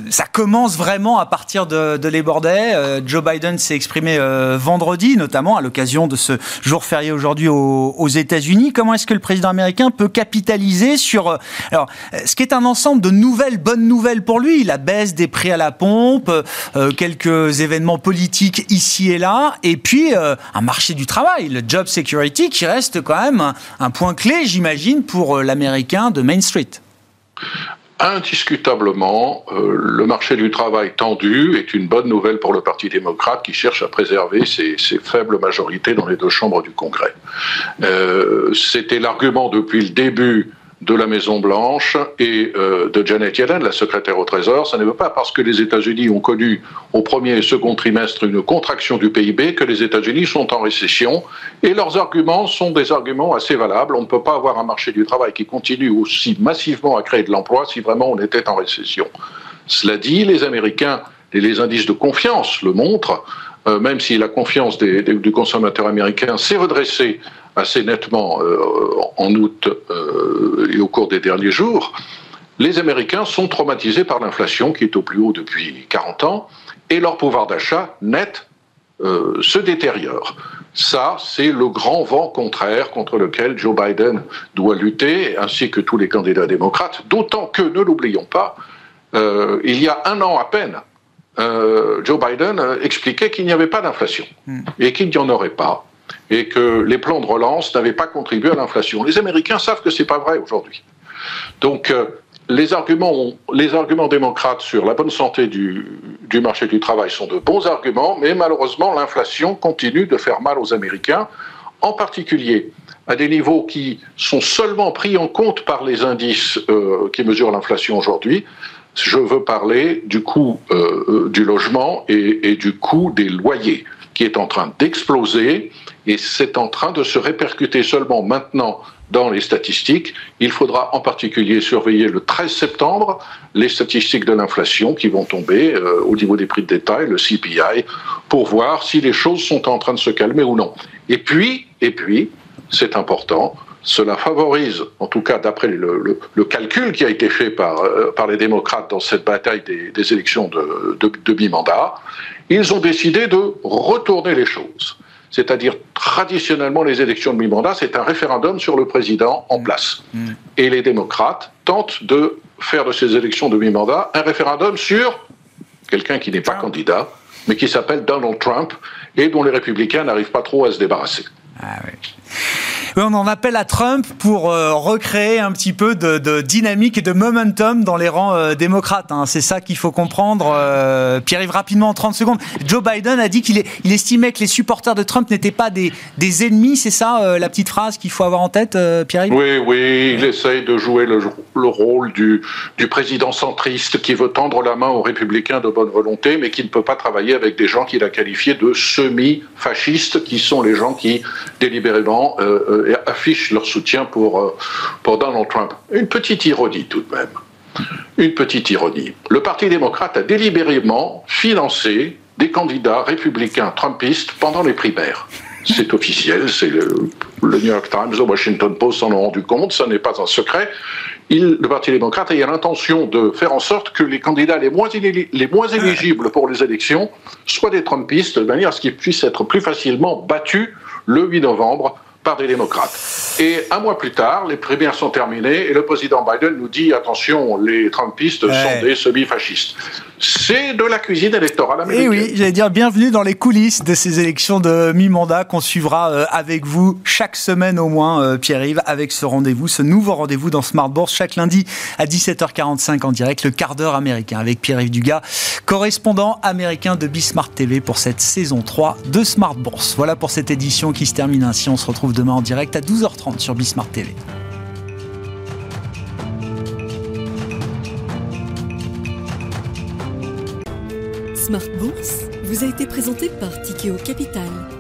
ça commence vraiment à partir de, de les bordets. Euh, Joe Biden s'est exprimé euh, vendredi, notamment à l'occasion de ce jour férié aujourd'hui aux, États-Unis. Comment est-ce que le président américain peut capitaliser sur alors ce qui est un ensemble de nouvelles bonnes nouvelles pour lui, la baisse des prix à la pompe, quelques événements politiques ici et là, et puis un marché du travail, le job security qui reste quand même un, point clé, j'imagine, pour euh, l'américain de Main Street. Indiscutablement, euh, le marché du travail tendu est une bonne nouvelle pour le Parti démocrate qui cherche à préserver ses, faibles majorités dans les deux chambres du Congrès. Euh, c'était l'argument depuis le début de la Maison Blanche et euh, de Janet Yellen, la secrétaire au Trésor. Ça ne veut pas parce que les États-Unis ont connu au premier et second trimestre une contraction du PIB que les États-Unis sont en récession. Et leurs arguments sont des arguments assez valables. On ne peut pas avoir un marché du travail qui continue aussi massivement à créer de l'emploi si vraiment on était en récession. Cela dit, les Américains et les indices de confiance le montrent. Euh, même si la confiance du consommateur américain s'est redressée assez nettement euh, en août euh, et au cours des derniers jours, les Américains sont traumatisés par l'inflation qui est au plus haut depuis 40 ans et leur pouvoir d'achat net se détériore. Ça, c'est le grand vent contraire contre lequel Joe Biden doit lutter, ainsi que tous les candidats démocrates, d'autant que, ne l'oublions pas, il y a un an à peine, euh, Joe Biden euh, expliquait qu'il n'y avait pas d'inflation hmm. et qu'il n'y en aurait pas et que les plans de relance n'avaient pas contribué à l'inflation. Les Américains savent que c'est pas vrai aujourd'hui. Donc euh, les arguments, les arguments démocrates sur la bonne santé du, marché du travail sont de bons arguments, mais malheureusement l'inflation continue de faire mal aux Américains, en particulier à des niveaux qui sont seulement pris en compte par les indices qui mesurent l'inflation aujourd'hui, je veux parler du coût euh, euh, du logement et, du coût des loyers qui est en train d'exploser et c'est en train de se répercuter seulement maintenant dans les statistiques. Il faudra en particulier surveiller le 13 septembre les statistiques de l'inflation qui vont tomber euh, au niveau des prix de détail, le CPI, pour voir si les choses sont en train de se calmer ou non. Et puis, et puis, c'est important, cela favorise, en tout cas d'après le, calcul qui a été fait par, euh, par les démocrates dans cette bataille des, élections de, de, mi-mandat, ils ont décidé de retourner les choses. C'est-à-dire, traditionnellement, les élections de mi-mandat, c'est un référendum sur le président en place. Mm. Et les démocrates tentent de faire de ces élections de mi-mandat un référendum sur quelqu'un qui n'est pas candidat, mais qui s'appelle Donald Trump, et dont les républicains n'arrivent pas trop à se débarrasser. Ah oui on en appelle à Trump pour euh, recréer un petit peu de, dynamique et de momentum dans les rangs euh, démocrates. Hein. C'est ça qu'il faut comprendre. Euh, Pierre-Yves, rapidement en 30 secondes. Joe Biden a dit qu'il il estimait que les supporters de Trump n'étaient pas des, ennemis. C'est ça la petite phrase qu'il faut avoir en tête, Pierre-Yves? Oui, oui. Il essaye de jouer le, le rôle du, du, président centriste qui veut tendre la main aux républicains de bonne volonté, mais qui ne peut pas travailler avec des gens qu'il a qualifiés de semi-fascistes, qui sont les gens qui délibérément affichent leur soutien pour, euh, pour Donald Trump. Une petite ironie tout de même. Une petite ironie. Le Parti démocrate a délibérément financé des candidats républicains trumpistes pendant les primaires. C'est officiel, c'est le, New York Times, le Washington Post s'en ont rendu compte, ça n'est pas un secret. Le Parti démocrate a l'intention de faire en sorte que les candidats les moins, les moins éligibles pour les élections soient des Trumpistes, de manière à ce qu'ils puissent être plus facilement battus le 8 novembre par des démocrates. Et un mois plus tard, les primaires sont terminées et le président Biden nous dit attention, les Trumpistes sont des semi-fascistes. C'est de la cuisine électorale américaine. Et oui, j'allais dire bienvenue dans les coulisses de ces élections de mi-mandat qu'on suivra euh, avec vous chaque semaine au moins, euh, Pierre-Yves, avec ce rendez-vous, ce nouveau rendez-vous dans Smart Bourse chaque lundi à 17h45 en direct, le quart d'heure américain avec Pierre-Yves Dugas, correspondant américain de Bismart TV pour cette saison 3 de Smart Bourse. Voilà pour cette édition qui se termine ainsi. On se retrouve demain en direct à 12h30 sur Bismart TV. Smart Bourse vous a été présenté par Tikeo Capital.